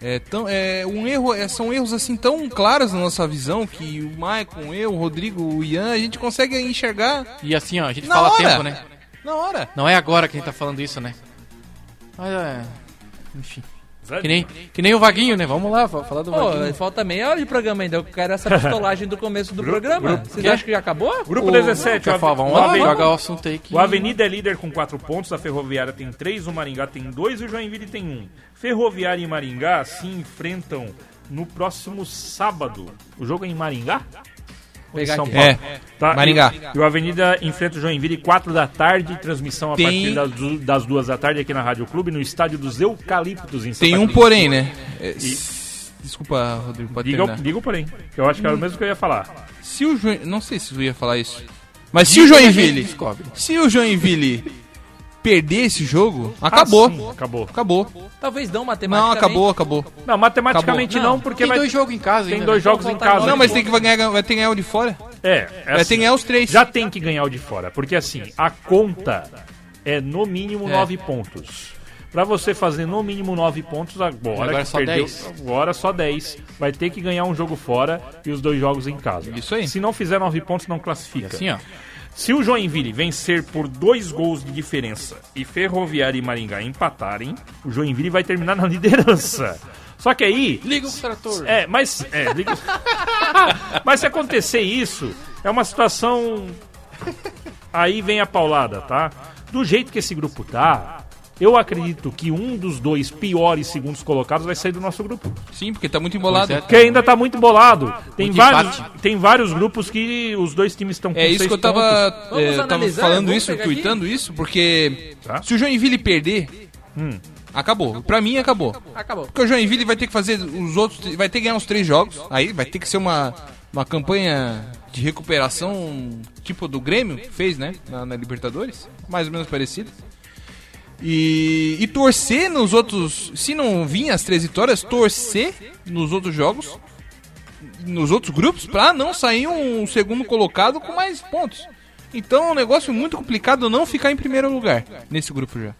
É tão, é, um erro, é, são erros assim tão claros na nossa visão que o Maicon, eu, o Rodrigo, o Ian, a gente consegue enxergar E assim, ó, a gente fala hora. tempo, né? na hora. Não é agora que a gente tá falando isso, né? Mas é. Enfim. Que nem, que nem o Vaguinho, né? Vamos lá, fa- falar do Pô, Vaguinho. falta meia hora de programa ainda. Eu quero essa pistolagem do começo do programa. Vocês quê? acham que já acabou? Grupo O- 17, Quer o, falar? Vamos o lá, jogar o assunto aí que... o Avenida é líder com 4 pontos, a Ferroviária tem 3, o Maringá tem 2 e o Joinville tem 1. Ferroviária e Maringá se enfrentam no próximo sábado. O jogo é em Maringá? Pegar São aqui. Paulo? É, Tá, Maringá. E, e o Avenida enfrenta o Joinville 4 da tarde, transmissão a Tem- partir das, du- das 2 da tarde aqui na Rádio Clube, no estádio dos Eucaliptos em Santa Tem um porém, né? É, s- Desculpa, Rodrigo, pode Diga, o- terminar. diga o porém, que eu acho que era o mesmo que eu ia falar. Se o Join... Não sei se eu ia falar isso. Mas se o a Joinville... Se o Joinville perder esse jogo, acabou. Ah, acabou. Acabou. Talvez não Não, matematicamente. acabou, acabou. Não, matematicamente Acabou. não, porque Tem vai, dois jogos em casa tem ainda, dois né? jogos em casa. nove Não, mas tem que ganhar, vai ter que ganhar o de fora. É, é Vai ter assim, que ganhar os três. Já tem que ganhar o de fora, porque assim, a conta é no mínimo É. 9 pontos. Pra você fazer no mínimo 9 pontos agora, Agora que só perdeu, 10. agora só 10, vai ter que ganhar um jogo fora e os dois jogos em casa. Isso aí. Se não fizer 9 pontos, não classifica. Assim, ó. Se o Joinville vencer por dois gols de diferença e Ferroviária e Maringá empatarem, o Joinville vai terminar na liderança. Só que aí. Liga o trator. É, mas. É, liga- mas se acontecer isso, é uma situação. Aí vem a paulada, tá? Do jeito que esse grupo tá, eu acredito que um dos dois piores segundos colocados vai sair do nosso grupo. Sim, porque tá muito embolado. É. Porque ainda tá muito bolado. Tem, Muito vários, empate. tem vários grupos que os dois times estão com É isso que eu tava, é, tava falando isso, tweetando isso, porque Tá. se o Joinville perder, Hum. acabou. Pra mim, acabou. Acabou. Porque o Joinville vai ter que fazer os outros, vai ter que ganhar os três jogos, aí vai ter que ser uma, uma campanha de recuperação tipo do Grêmio, que fez, né, na, na Libertadores, mais ou menos parecida. E, e torcer nos outros, se não vir as três vitórias, torcer nos outros jogos, nos outros grupos, pra não sair um segundo colocado com mais pontos. Então é um negócio muito complicado não ficar em primeiro lugar nesse grupo já.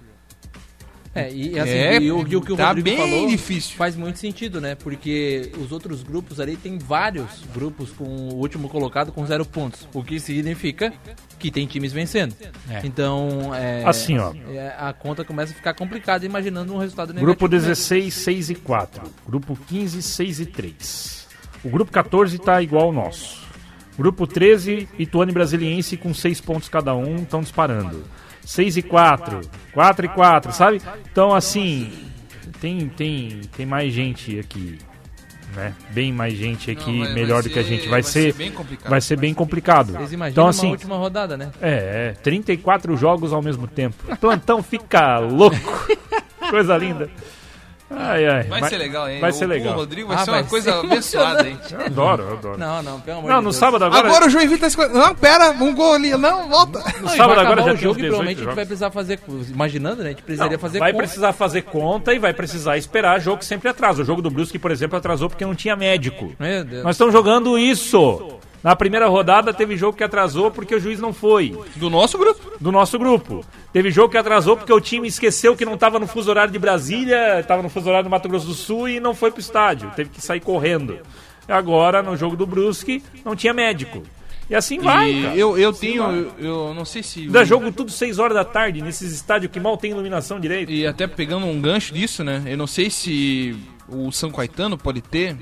É, e assim, É, e o, e o que o tá Rodrigo bem falou difícil. faz muito sentido, né? Porque os outros grupos ali tem vários grupos com o último colocado com zero pontos. O que significa que tem times vencendo. É. Então, é, Assim, ó. é, a conta começa a ficar complicada imaginando um resultado negativo. Grupo né? 16, 6 e 4. Grupo 15, 6 e 3. O grupo 14 tá igual ao nosso. Grupo 13, Ituano e Brasiliense com 6 pontos cada um, estão disparando. 6 e 4, 4 e 4, sabe? Então, assim, tem, tem, tem mais gente aqui, né? Bem mais gente aqui, Não, vai- melhor vai do que a ser- gente. Vai, vai ser, ser bem complicado. Vai ser bem complicado. Vocês imaginam Então, uma assim, última rodada, né? é, é, 34 jogos ao mesmo tempo. Plantão fica louco. Coisa linda. Ai, ai. Vai Mas- ser legal, hein? Vai O- ser O legal. Rodrigo vai Ah, ser uma vai coisa ser abençoada, hein? Eu adoro, eu adoro. Não, não, pelo amor Não, de no Deus. sábado agora. Agora o Joinville tá... escolhendo- Não, pera, um gol ali. Não, volta. no Não, sábado vai agora já o tem jogo e 18 provavelmente a gente jogos. vai precisar fazer. Imaginando, né? A gente precisaria fazer vai conta. precisar fazer conta e vai precisar esperar jogo que sempre atrasa. O jogo do Brusque, por exemplo, atrasou porque não tinha médico. Meu Deus. Nós estamos jogando isso. Na primeira rodada teve jogo que atrasou porque o juiz não foi. Do nosso grupo. do nosso grupo. Teve jogo que atrasou porque o time esqueceu que não estava no fuso horário de Brasília, estava no fuso horário do Mato Grosso do Sul e não foi pro estádio. Teve que sair correndo. Agora, no jogo do Brusque, não tinha médico. E assim vai, E cara. eu, eu tenho... Eu, eu não sei se... Dá jogo tudo 6 horas da tarde, nesses estádios que mal tem iluminação direito. E até pegando um gancho disso, né? Eu não sei se o São Caetano pode ter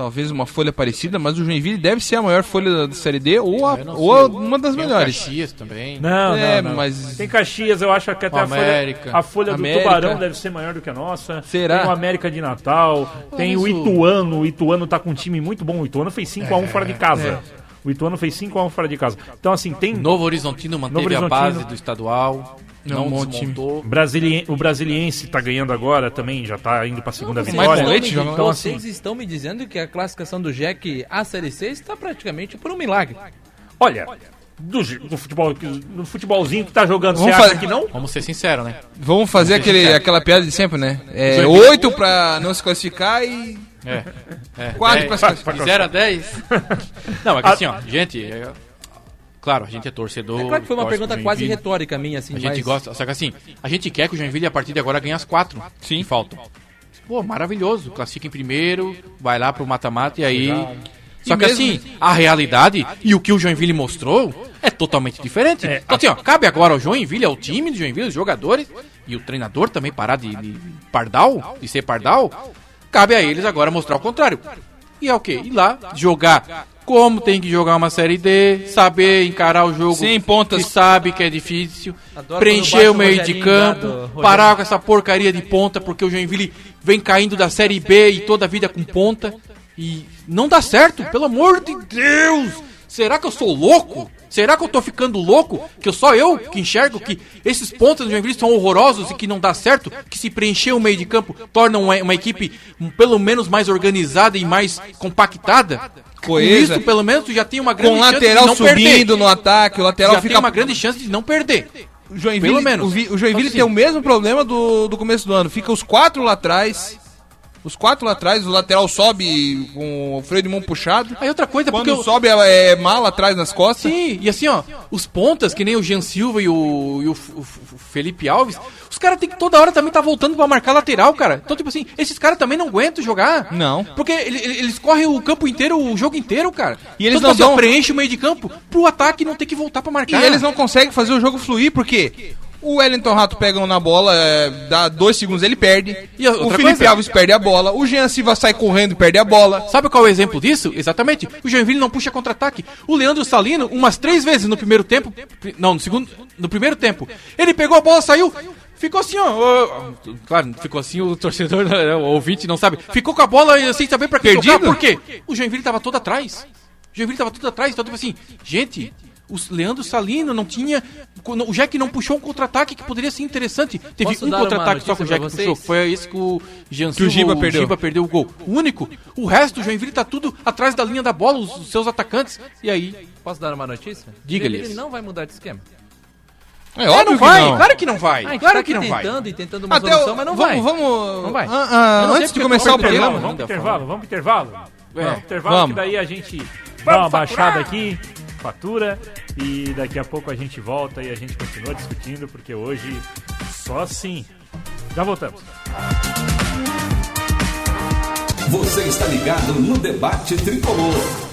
talvez uma folha parecida, mas o Joinville deve ser a maior folha da, Série D ou, a- ou a- uma das Tem melhores. Caxias também. Não, É, não, não. mas- Tem Caxias, eu acho que até a folha, a folha do América. Tubarão deve ser maior do que a nossa. Será? Tem o América de Natal, tem o. Ituano, o Ituano tá com um time muito bom. O Ituano fez 5x1 fora de casa. O Ituano fez 5x1 fora de casa. Então, assim, tem. Novo Horizontino manteve Novo a Horizontino. base do estadual. Não, Não, um desmontou. Brasili... O Brasiliense tá ganhando agora também, já tá indo pra segunda Não, vitória. Leite Então, Então, vocês assim, estão me dizendo que a classificação do Jack à Série C está praticamente por um milagre. olha, do, do futebol, do futebolzinho que tá jogando, Vamos você acha fazer- que não? Vamos ser sinceros, né? Vamos fazer aquele, aquela piada de sempre, né? É, Joinville. oito pra não se classificar e É. é. quatro É, pra se classificar. De 0 a 10. Não, é que assim, ó, gente. é- claro, a gente é torcedor. É claro que foi uma pergunta quase retórica minha, assim. A gente mas- gosta, só que assim, a gente quer que o Joinville a partir de agora ganhe as quatro Sim. faltam. Pô, maravilhoso. Classifica em primeiro, vai lá pro mata-mata e aí. Só que mesmo- assim, a realidade e o que o Joinville mostrou é totalmente diferente. É, então assim, ó, cabe agora ao Joinville, ao time do Joinville, os jogadores e o treinador também parar de, de pardal, de ser pardal. Cabe a eles agora mostrar o contrário. E é o quê? Ir lá, jogar como tem que jogar uma série D, saber encarar o jogo Sem pontas. que sabe que é difícil, Adoro preencher o meio de campo, parar com essa porcaria de ponta, porque o Joinville vem caindo da Série B e toda a vida com ponta. E não dá certo, pelo amor de Deus! Será que eu sou louco? Será que eu tô ficando louco? Que só eu que enxergo que esses pontos do Joinville são horrorosos e que não dá certo? Que se preencher o meio de campo torna uma, uma equipe pelo menos mais organizada e mais compactada? Com isso, pelo menos, tu já tem uma grande Com chance lateral de não subindo perder. no ataque, o lateral Já fica. tem uma grande chance de não perder. O Joinville, pelo menos. O, o Joinville Então, tem o mesmo problema do, do começo do ano. Fica os quatro lá atrás. Os quatro lá atrás, o lateral sobe com o freio de mão puxado. Aí outra coisa, porque Quando sobe é, é mala atrás nas costas. Sim, e assim, ó, os pontas, que nem o Jean Silva e o, e o o Felipe Alves, os caras tem que toda hora também tá voltando pra marcar lateral, cara. Então, tipo assim, esses caras também não aguentam jogar. Não. Porque ele- ele- eles correm o campo inteiro, o jogo inteiro, cara. E eles então, não assim, dão- preenche o meio de campo pro ataque não ter que voltar pra E marcar. eles não conseguem fazer o jogo fluir, porque o Wellington Rato pega na bola, é, dá dois segundos ele perde. E o Felipe coisa? Alves perde a bola. O Jean Silva sai correndo e perde a bola. Sabe qual é o exemplo disso? Exatamente. O Joinville não puxa contra-ataque. O Leandro Salino, umas três vezes no primeiro tempo. Não, no segundo. No primeiro tempo. Ele pegou a bola, saiu. Ficou assim, ó. Claro, ficou assim, o torcedor, né, o ouvinte não sabe. Ficou com a bola e sem saber pra que Perdido? tocar. Por quê? O Joinville tava todo atrás. O Joinville tava todo atrás. Então, tipo assim, gente. O Leandro Salino não tinha. O Jack não puxou um contra-ataque que poderia ser interessante. Teve Posso um contra-ataque só que o Jack puxou. Foi esse que o Jean Que o Giba perdeu. Giba perdeu o gol. O único. O resto, o Joinville tá tudo atrás da linha da bola, os, os seus atacantes. E aí? Posso dar uma notícia? Diga-lhes. Ele não vai mudar de esquema. É É, óbvio não que vai, não. claro que não vai. Ah, claro tá que não vai. tentando e tentando uma Até solução, o, mas não vamos, vai. vamos. Não vai. Ah, ah, não antes de começar o programa. Vamos pro intervalo, vamos pro intervalo. É. Vamos pro intervalo, Vamos. que daí a gente dá uma baixada aqui, fatura, e daqui a pouco a gente volta e a gente continua discutindo, porque hoje só assim. Já voltamos. Você está ligado no debate tricolor.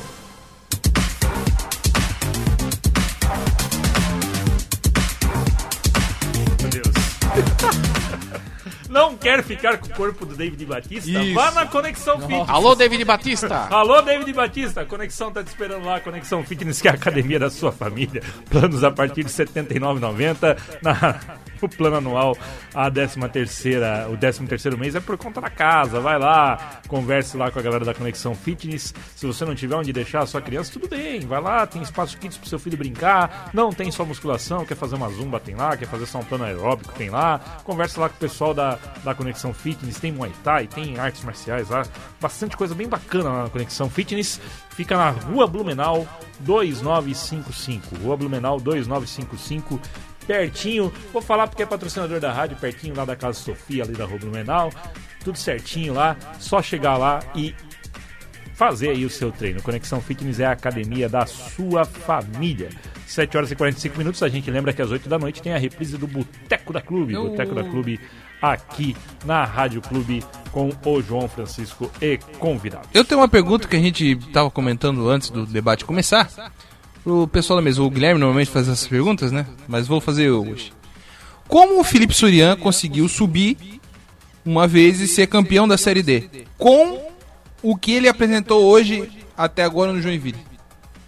Não quer ficar com o corpo do David Batista? Isso. Vá na Conexão Fitness. Alô, David Batista. Alô, David Batista, a Conexão tá te esperando lá, Conexão Fitness, que é a academia da sua família. Planos a partir de R$ 79,90. Na- O plano anual, a 13 terceira, o 13 terceiro mês é por conta da casa. Vai lá, converse lá com a galera da Conexão Fitness. Se você não tiver onde deixar a sua criança, tudo bem. Vai lá, tem espaço kits pro seu filho brincar. Não tem só musculação, quer fazer uma zumba, tem lá. Quer fazer só um plano aeróbico, tem lá. Converse lá com o pessoal da, da Conexão Fitness. Tem Muay Thai, tem artes marciais lá. Bastante coisa bem bacana lá na Conexão Fitness. Fica na Rua Blumenau 2955. Rua Blumenau 2955. Pertinho, vou falar porque é patrocinador da rádio, pertinho lá da Casa Sofia, ali da Rua Blumenau. Tudo certinho lá, só chegar lá e fazer aí o seu treino. Conexão Fitness é a academia da sua família. 7 horas e 45 minutos. A gente lembra que às 8 da noite tem a reprise do Boteco da Clube. Eu- Boteco da Clube aqui na Rádio Clube com o João Francisco e convidados. Eu tenho uma pergunta que a gente tava comentando antes do debate começar. O pessoal da mesa, o Guilherme normalmente faz essas perguntas, né? Mas vou fazer eu hoje. Como o Felipe Surian conseguiu subir uma vez e ser campeão da Série D? Com o que ele apresentou hoje até agora no Joinville?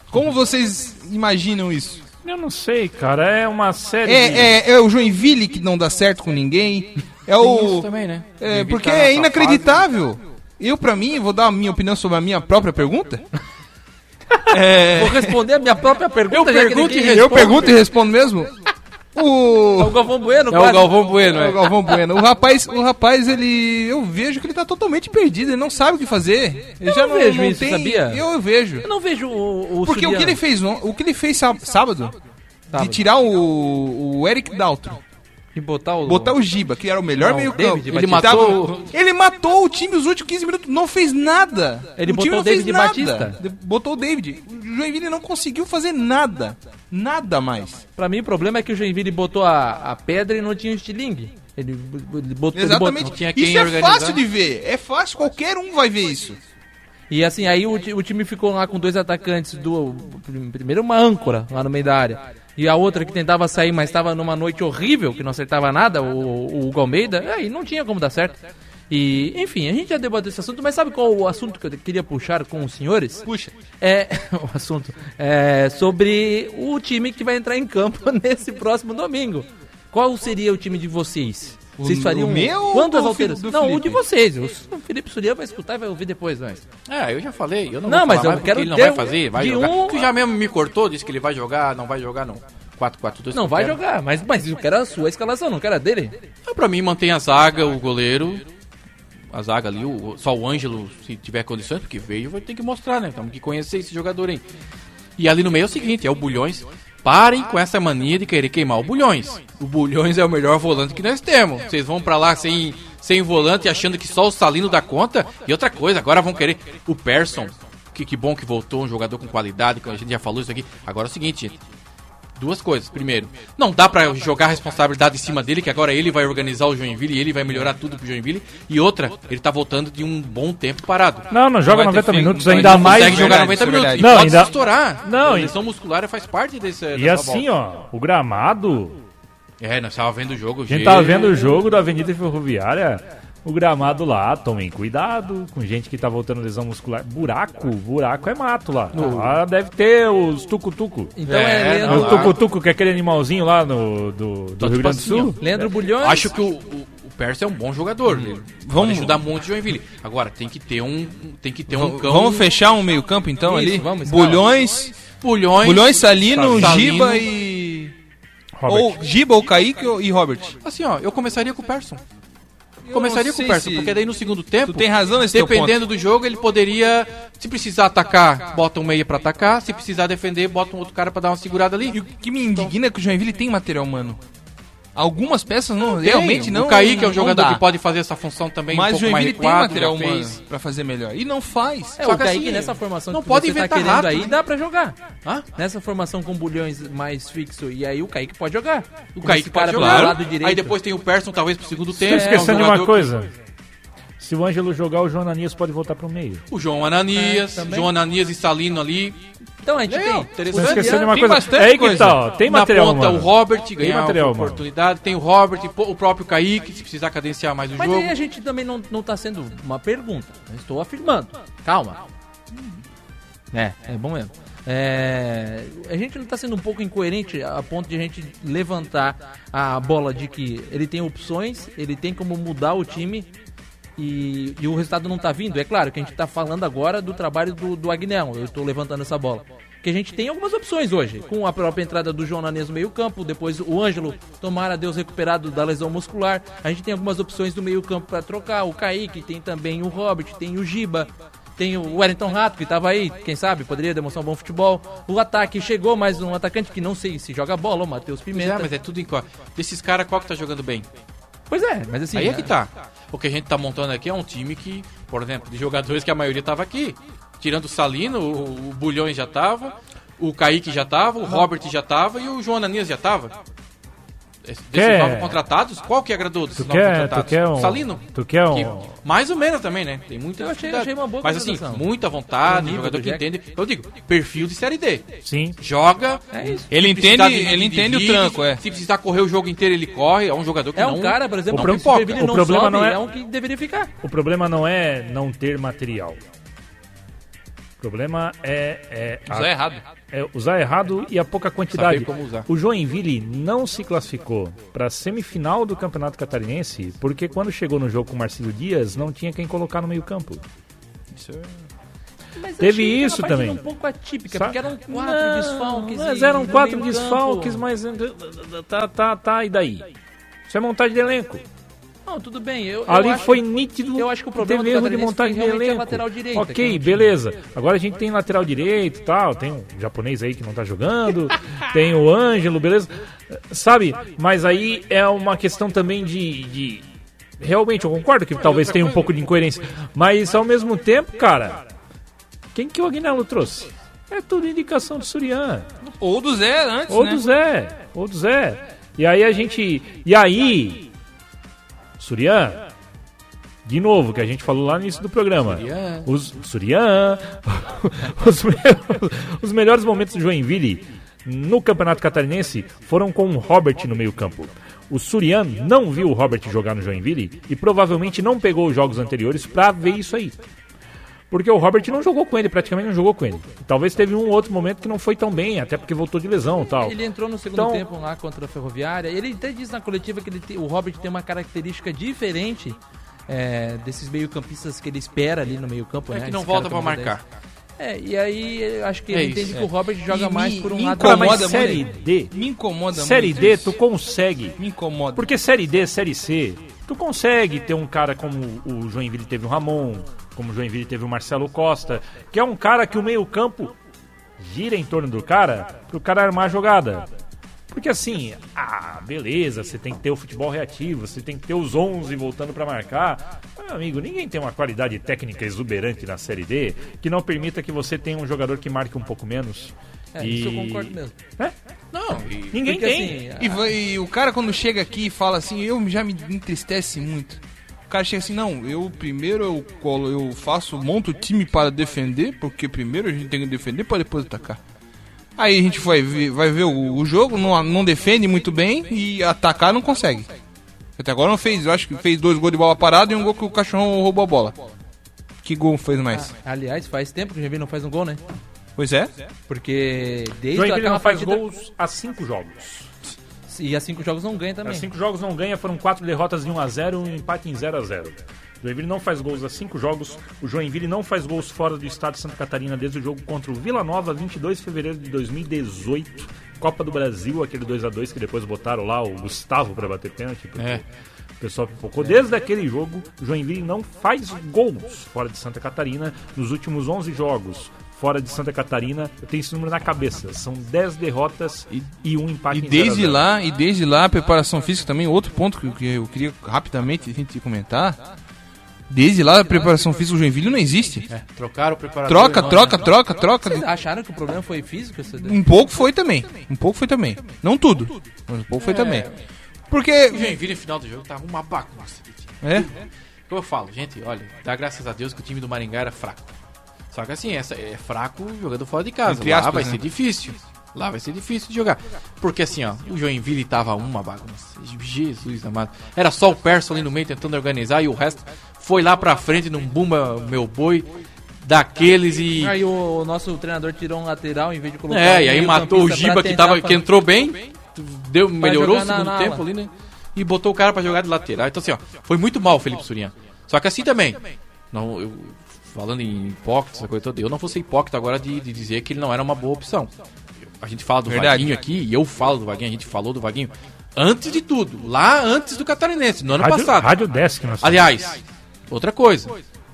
Como vocês imaginam isso? Eu não sei, cara. É uma série. de- É, é, é o Joinville que não dá certo com ninguém? É o. também, né? É, porque é inacreditável. Eu, pra mim, vou dar a minha opinião sobre a minha própria pergunta. É, Vou responder a minha própria pergunta. Eu pergunto e eu pergunto e respondo mesmo. É o O, Galvão Bueno, É o. Galvão Bueno, é o é. Galvão Bueno. O rapaz, o rapaz, ele. Eu vejo que ele tá totalmente perdido, ele não sabe o que fazer. Ele já não vejo não isso, tem. sabia? Eu vejo. Eu não vejo o, o Porque o que ele fez, o que ele fez sá- sábado, de Sábado. tirar o, o Eric Daltro, E botar o... botar o Giba, que era o melhor Não, meio David campo. Ele matou- Ele matou o time os últimos 15 minutos, não fez nada. Ele o botou time não o David fez nada. Batista. De- Botou o David. O Joinville não conseguiu fazer nada. Nada mais. Pra mim, o problema é que o Joinville botou a, a pedra e não tinha o estilingue. Ele, botou... ele Exatamente. botou- tinha quem Isso é organizar. fácil de ver. É fácil, qualquer um vai ver isso. E assim, aí o, o time ficou lá com dois atacantes do. Primeiro uma âncora lá no meio da área. E a outra que tentava sair, mas estava numa noite horrível, que não acertava nada, o, o Hugo Almeida. Aí não tinha como dar certo. E, enfim, a gente já debateu esse assunto, mas sabe qual o assunto que eu queria puxar com os senhores? Puxa. É. O assunto. É sobre o time que vai entrar em campo nesse próximo domingo. Qual seria o time de vocês? O- Vocês fariam o meu ou quantas alterações? Não, o de vocês. O Felipe Surya vai escutar e vai ouvir depois, mas. É, eu já falei, eu não, Não, vou mas falar eu mais quero ele não vai um- fazer, vai jogar. um- Tu já mesmo me cortou, disse que ele vai jogar, não vai jogar não. 4-4-2. Não vai quero. jogar, mas, mas eu quero a sua escalação, não quero a dele. Ah, pra mim mantém a zaga, o goleiro, a zaga ali, o- só o Ângelo, se tiver condições, porque veio, vai ter que mostrar, né? Temos que conhecer esse jogador aí. E ali no meio é o seguinte, é o Bulhões. Parem com essa mania de querer queimar o Bulhões. O Bulhões é o melhor volante que nós temos. Vocês vão pra lá sem, sem volante, achando que só o Salino dá conta. E outra coisa, agora vão querer o Persson. Que, que bom que voltou, um jogador com qualidade, que a gente já falou isso aqui. Agora é o seguinte. Duas coisas. Primeiro, não dá pra jogar a responsabilidade em cima dele, que agora ele vai organizar o Joinville e ele vai melhorar tudo pro Joinville. E outra, ele tá voltando de um bom tempo parado. Não, não joga ter 90 fim, minutos, não ainda mais. consegue jogar verdade, 90 isso é minutos. E Não, pode ainda- se estourar. Não, a e- lesão muscular faz parte desse. E dessa assim, volta. ó, o gramado. É, nós tava vendo o jogo. A gente tava vendo o jogo da Avenida Ferroviária. O gramado lá, tomem cuidado com gente que tá voltando lesão muscular. Buraco, buraco é mato lá. Lá deve ter os tucutuco. Então É, é, O Leandro, lá. tucutuco, que é aquele animalzinho lá no, do, do Rio Grande do. Sul. Leandro Bulhões. Acho que o, o, o Persa é um bom jogador. Hum. Vamos- ajudar muito o Joinville. Agora, tem que ter um, tem que ter um Vamos, cão. vamos fechar um meio campo então Isso, ali? vamos. Bulhões, Bulhões. Bulhões, Salino, Salino. Giba e... Robert. Ou Giba, ou Kaique e Robert. Assim, ó, eu começaria com o Persson. Começaria com o Persson, porque daí no segundo tempo. Tem razão Dependendo do jogo, ele poderia, se precisar atacar, bota um meia pra atacar, se precisar defender, bota um outro cara pra dar uma segurada ali. E o que me indigna é que o Joinville tem material humano. Algumas peças não, Tem. realmente não O Kaique é um não jogador dá. que pode fazer essa função também Mas um o pouco mais Joinville tem material humano pra fazer melhor. E não faz. É, Só o que Kaique assim, nessa formação não que pode você tá inventar querendo rato, aí, né? dá pra jogar. Hã? Nessa formação com bulhões mais fixo, e aí o Kaique pode jogar. O Kaique pode jogar. pelo lado direito. Aí depois tem o Persson, talvez pro segundo tempo. é um esquecendo de uma coisa. Se o Ângelo jogar, o João Ananias pode voltar pro meio. O João Ananias, É. João Ananias e Salino ali. Então a gente Legal, tem. interessante. De uma tem coisa. bastante É aí que coisa. tá, ó. Tem Na material, ponta, mano. o Robert ganhar material, uma mano. oportunidade. Tem o Robert, o próprio Kaique, se precisar cadenciar mais o Mas jogo. aí a gente também não, não tá sendo uma pergunta. Estou afirmando. Calma. É, é bom mesmo. É, a gente não tá sendo um pouco incoerente a ponto de a gente levantar a bola de que ele tem opções, ele tem como mudar o time e, e o resultado não tá vindo. É claro que a gente tá falando agora do trabalho do, do Agnel. Eu estou levantando essa bola. Que a gente tem algumas opções hoje, com a própria entrada do João Nanês no meio-campo, depois o Ângelo, tomara Deus recuperado da lesão muscular. A gente tem algumas opções do meio-campo para trocar. O Kaique, tem também o Robert, tem o Giba, tem o Wellington Rato, que tava aí, quem sabe, poderia demonstrar um bom futebol. O ataque chegou mais um atacante que não sei se joga bola, o Matheus Pois Pimenta. é, mas é tudo em qual. Desses caras, qual que tá jogando bem? Pois é, mas assim. Aí é que tá. O que a gente tá montando aqui é um time que, por exemplo, de jogadores que a maioria tava aqui. Tirando o Salino, o, o Bulhões já tava, o Kaique já tava, o Robert já tava e o João Ananias já tava. Esse- Desses Quer- novos contratados, qual que agradou desses Tu novos quer, tu contratados? quer um. Salino? Tu quer Que um. mais ou menos também, né? Tem muita Eu achei- achei uma boa Mas assim, muita vontade, jogador do que Jack. entende. Eu digo, perfil de série D. Sim. Joga. É isso. Ele entende, de- ele de- entende o tranco, é. Se precisar correr o jogo inteiro, ele corre. É um jogador que É não. um cara, por exemplo, o que pro- o não problema sobe, não é- é um que deveria ficar. O problema não é não ter material. O problema é, é, a- Usar errado. É usar errado e a pouca quantidade. Saber como usar. O Joinville não se classificou para a semifinal do Campeonato Catarinense porque quando chegou no jogo com o Marcílio Dias não tinha quem colocar no meio-campo. Mas Teve achei isso uma partida também. um pouco atípica, Sa- porque eram quatro Não, desfalques. Mas eram quatro meio desfalques, campo. mas. Tá, tá, tá, e daí? Isso é montagem de elenco. Não, tudo bem. Eu, eu Ali acho foi que- nítido. Eu acho que o problema teve erro de montagem foi de elenco. lateral direita, que ok, tinha. beleza. Agora a gente tem lateral direito e tal. Tem um japonês aí que não tá jogando. tem o Ângelo, beleza? Sabe? Mas aí é uma questão também de. de- Realmente, eu concordo que talvez tenha um pouco de incoerência. Mas ao mesmo tempo, cara. Quem que o Aguinaldo trouxe? É tudo indicação do Surian. Ou do Zé antes, Ou né? do Zé, ou do Zé. E aí a gente. E aí, Surian, de novo, que a gente falou lá no início do programa. Surian. Os, Surian, os, me- os melhores momentos do Joinville no Campeonato Catarinense foram com o Robert no meio-campo. O Surian não viu o Robert jogar no Joinville e provavelmente não pegou os jogos anteriores pra ver isso aí. Porque o Robert não jogou com ele, praticamente não jogou com ele. Talvez teve um outro momento que não foi tão bem, até porque voltou de lesão e tal. Ele entrou no segundo Então- tempo lá contra a Ferroviária. Ele até disse na coletiva que ele te- o Robert tem uma característica diferente é, desses meio-campistas que ele espera ali no meio-campo. É né? que não Esse volta pra camisa marcar. 10. É, e aí eu acho que É ele isso, entende é. que o Robert joga E mais me- por um me lado. Cara, mas incomoda Série muito. D, Me incomoda Série muito D, isso. tu consegue. Me incomoda. Porque Série D, Série C, tu consegue ter um cara como o Joinville teve o Ramon, como o Joinville teve o Marcelo Costa, que é um cara que o meio-campo gira em torno do cara pro cara armar a jogada. Porque assim, ah, beleza, você tem que ter o futebol reativo, você tem que ter os 11 voltando pra marcar. Mas, meu amigo, ninguém tem uma qualidade técnica exuberante na Série D que não permita que você tenha um jogador que marque um pouco menos. É, isso eu concordo mesmo. É? Não, e- Ninguém Porque, tem. assim, E, vai- e o cara quando chega aqui e fala assim, eu já me entristece muito. O cara chega assim, não, eu primeiro eu colo, eu faço, monto o time para defender, porque primeiro a gente tem que defender para depois atacar. Aí a gente vai ver, vai ver o, o jogo, não, não defende muito bem e atacar não consegue. Até agora não fez, eu acho que fez dois gols de bola parada e um gol que o cachorro roubou a bola. Que gol fez mais? Aliás, faz tempo que o Joinville não faz um gol, né? Pois é. Porque desde Joinville aquela não faz partida... gols há cinco jogos. E há cinco jogos não ganha também. Há cinco jogos não ganha, foram quatro derrotas de 1x0 e um empate em 0x0. O Joinville não faz gols há cinco jogos. O Joinville não faz gols fora do estado de Santa Catarina desde o jogo contra o Vila Nova, 22 de fevereiro de 2018. Copa do Brasil, aquele 2x2 que depois botaram lá o Gustavo para bater pênalti. porque É. O pessoal pipocou. Desde aquele jogo, o Joinville não faz gols fora de Santa Catarina. Nos últimos 11 jogos fora de Santa Catarina, eu tenho esse número na cabeça. São 10 derrotas e, um empate E em desde 0 a 0. lá, e desde lá a preparação física também, outro ponto que eu, que eu queria rapidamente a gente comentar. Desde lá a preparação física do Joinville não existe. é, trocaram o preparador. Troca, e não, troca, né? troca, troca. Vocês acharam que o problema foi físico? Um pouco foi também. Um pouco foi também. Não tudo, mas um pouco foi também. O Porque Joinville, no final do jogo, tava uma bagunça. é, Como eu falo, gente, olha, dá graças a Deus que o time do Maringá era fraco. Só que assim, essa é fraco jogando fora de casa. Entre Lá aspas, vai né? ser difícil. Lá vai ser difícil de jogar. Porque assim, ó, o Joinville tava uma bagunça. Jesus amado. Era só o Persson ali no meio tentando organizar e o resto foi lá pra frente num bumba meu boi daqueles e. Aí o, o nosso treinador tirou um lateral em vez de colocar É, e aí matou o Giba que, tava, que entrou bem, deu, melhorou o na- segundo na tempo ala. ali, né? E botou o cara pra jogar de lateral. Então assim, ó, foi muito mal o Felipe Surian. Só que assim também, não, eu, falando em hipócrita, essa coisa toda, eu não vou ser hipócrita agora de, de dizer que ele não era uma boa opção. A gente fala do Verdade. Vaguinho aqui, e eu falo do Vaguinho, a gente falou do Vaguinho antes de tudo, lá antes do Catarinense, no ano Rádio, passado. Rádio Desk, nós Aliás, outra coisa.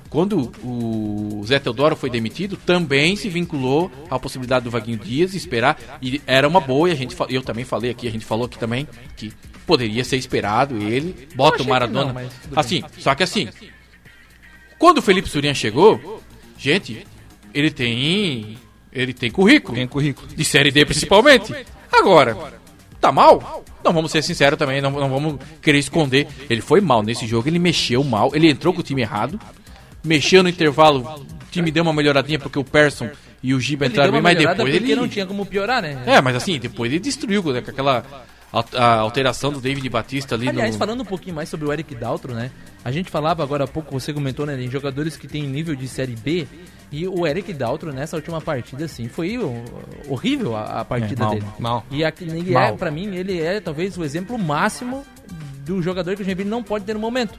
Quando o Zé Teodoro foi demitido, também se vinculou à possibilidade do Vaguinho Dias esperar. E era uma boa, e a gente, eu também falei aqui, a gente falou aqui também, que poderia ser esperado ele, bota o Maradona. não, assim, só que assim, quando o Felipe Surian chegou, gente, ele tem. Ele tem currículo. tem currículo. De série D principalmente. Agora, tá mal? Não vamos ser sinceros também, não, não vamos querer esconder. Ele foi mal nesse jogo, ele mexeu mal, ele entrou com o time errado. Mexeu no intervalo, o time deu uma melhoradinha porque o Persson e o Giba entraram bem, mas depois ele. não tinha como piorar, né? É, mas assim, depois ele destruiu né, com aquela a alteração do David Batista ali Aliás, no. falando um pouquinho mais sobre o Eric Daltro, né? A gente falava agora há pouco, você comentou, né, em jogadores que têm nível de Série B. E o Eric Daltro, nessa última partida, assim, foi horrível a, a partida É, mal, dele. mal. E aqui, ele é, pra mim, ele é talvez o exemplo máximo do jogador que o Joinville não pode ter no momento.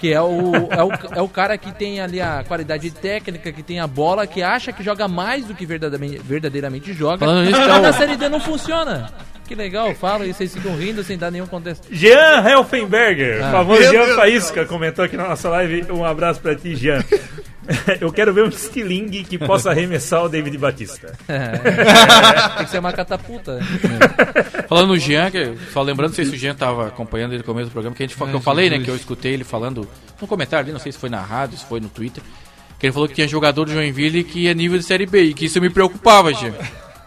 Que é o, é, o, é o cara que tem ali a qualidade técnica, que tem a bola, que acha que joga mais do que verdadeiramente, verdadeiramente joga. Falando nisso, mas tá o- na Série D não funciona. Que legal, fala e vocês ficam rindo sem dar nenhum contexto. Jean Helfenberger, Ah. famoso Meu Jean Deus. Faísca, comentou aqui na nossa live. Um abraço pra ti, Jean. Eu quero ver um estilingue que possa arremessar o David Batista. Tem que ser uma catapulta. Falando no Jean, que, só lembrando, não sei se o Jean tava acompanhando ele no começo do programa, que, a gente, que eu falei, né, que eu escutei ele falando no comentário ali, não sei se foi na rádio, se foi no Twitter, que ele falou que tinha jogador do Joinville que é nível de Série B, e que isso me preocupava, Jean.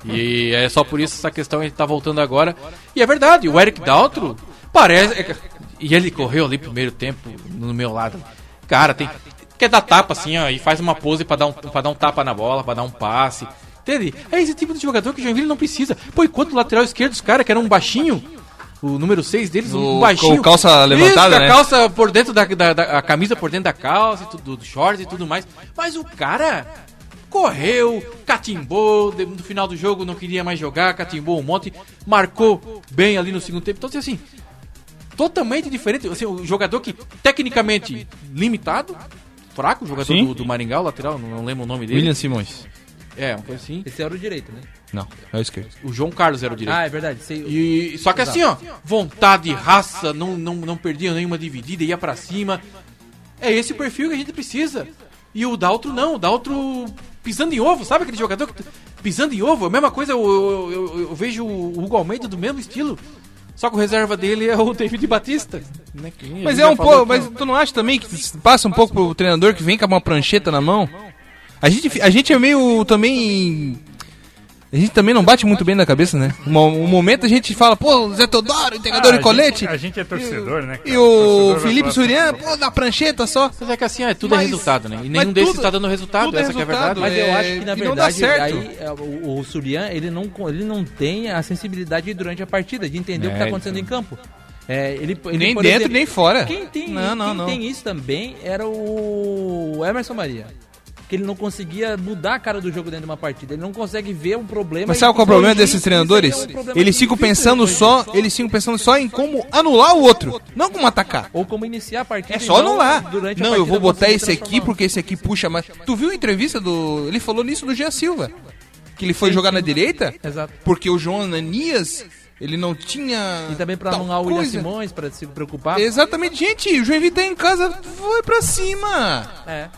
E é só por isso essa questão gente tá voltando agora. E é verdade, o Eric Daltro parece... é- E ele correu ali primeiro tempo no meu lado. Cara, tem... Quer dar tapa assim, ó, e faz uma pose pra dar um, pra dar um tapa na bola, pra dar um passe. Entende? É esse tipo de jogador que o Joinville não precisa. Pô, enquanto o lateral esquerdo dos caras, que era um baixinho, o número 6 deles, um baixinho. com calça levantada, Isso, né? a calça por dentro da, da- da- a camisa por dentro da calça, e tudo, do short e tudo mais. Mas o cara correu, catimbou, no final do jogo não queria mais jogar, catimbou um monte, marcou bem ali no segundo tempo. Então, assim, totalmente diferente. Assim, o jogador que, tecnicamente, limitado, fraco, o jogador do, do Maringá, o lateral, não, não lembro o nome dele. William Simões. É, uma coisa assim. Esse era o direito, né? Não, é o esquerdo. O João Carlos era o direito. Ah, é verdade. Sei, E, só que assim, ó, vontade, raça, não, não, não perdia nenhuma dividida, ia pra cima. É esse o perfil que a gente precisa. E o Daltro não, o Daltro pisando em ovo, sabe aquele jogador que pisando em ovo? A mesma coisa, eu, eu, eu- eu vejo o Hugo Almeida do mesmo estilo. Só que o reserva dele é o David Batista. né, Mas é um pouco. Mas tu não acha também que passa um pouco pro treinador que vem com uma prancheta na mão? A gente, a gente é meio também. A gente também não bate muito bem na cabeça, né? Um, um momento a gente fala, pô, Zé Teodoro, entregador Ah, de colete. A gente, a gente é torcedor, né? E cara? o Torcedor vai Felipe falar Surian, assim, pô, da prancheta só. Mas é que assim, ó, tudo é Mas- resultado, né? E nenhum desses tudo- tá dando resultado, é essa que é a verdade. Mas eu É, acho que na e verdade certo. aí é, o, o Surian ele não, ele não tem a sensibilidade durante a partida de entender o que É, está acontecendo em campo. É, ele, ele, Nem dentro, exemplo, nem fora. Quem tem, Não, não, quem não. tem isso também era o Emerson Maria. Que ele não conseguia mudar a cara do jogo dentro de uma partida. Ele não consegue ver um problema. Mas sabe qual é o problema desses treinadores? é um problema Eles ficam pensando só, eles ficam pensando só em como anular o outro, não como atacar. Ou como iniciar a partida. É só anular. durante Não, eu vou botar esse aqui porque esse aqui puxa mais. Tu viu a entrevista do. Ele falou nisso do Jean Silva. Que ele foi jogar na direita Exato. porque o João Ananias, ele não tinha. E também pra anular o William. Simões, pra se preocupar. Exatamente, gente, o Joinville tá em casa, foi pra cima. É.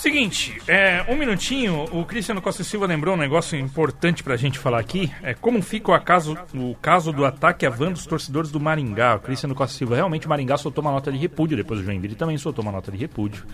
Seguinte, é, um minutinho, o Cristiano Costa Silva lembrou um negócio importante pra gente falar aqui. É como fica o, acaso, o caso do ataque a van dos torcedores do Maringá. O Cristiano Costa Silva, realmente o Maringá soltou uma nota de repúdio, depois o Joinville também soltou uma nota de repúdio.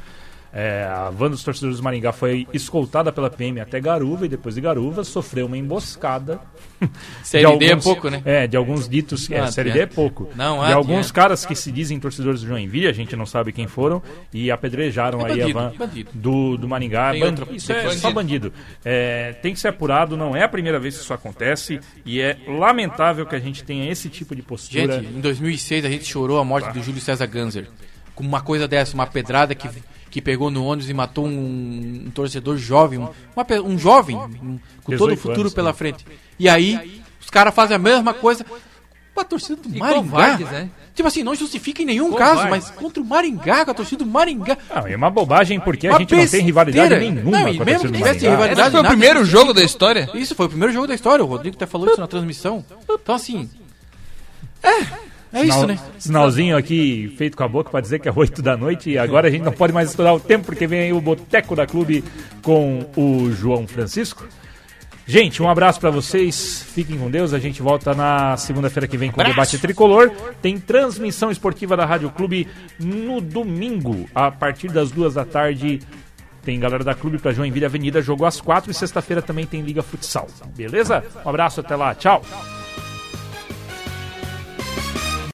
É, a van dos torcedores do Maringá foi escoltada pela PM até Garuva e depois de Garuva sofreu uma emboscada. Série de D é pouco, né? É, de alguns ditos. É, Não série D é adianta. pouco. Não de alguns adianta. caras que se dizem torcedores do Joinville, a gente não sabe quem foram, e apedrejaram É aí bandido, a van bandido. do, do Maringá. Tem Ban- outra- Isso é bandido. só bandido. É, tem que ser apurado, não é a primeira vez que isso acontece, e é lamentável que a gente tenha esse tipo de postura. Gente, em 2006 a gente chorou a morte do Júlio César Ganser. Com uma coisa dessa, uma pedrada que, que pegou no ônibus e matou um, um torcedor jovem, um, uma um jovem, um- com todo o 18 futuro anos, pela né? frente. E aí, os caras fazem a mesma coisa com a torcida do Maringá. né? Tipo assim, não justifica em nenhum Covardes. caso, mas contra o Maringá, com a torcida do Maringá. Não, é uma bobagem porque a Uma gente não tem rivalidade besteira. nenhuma Não, e com a mesmo que tivesse Maringá. rivalidade- Esse foi o nada primeiro disso. jogo da história. Isso foi o primeiro jogo da história, o Rodrigo até falou isso na transmissão. Então assim. É, é isso, Sinal- né? Sinalzinho aqui feito com a boca para dizer que é 8 da noite e agora a gente não pode mais estourar o tempo porque vem aí o Boteco da Clube com o João Francisco. Gente, um abraço para vocês. Fiquem com Deus. A gente volta na segunda-feira que vem com o debate tricolor. Tem transmissão esportiva da Rádio Clube no domingo, a partir das duas da tarde. Tem galera da Clube para Joinville Avenida, jogo às quatro e sexta-feira também tem Liga Futsal. Beleza? Um abraço, até lá. Tchau.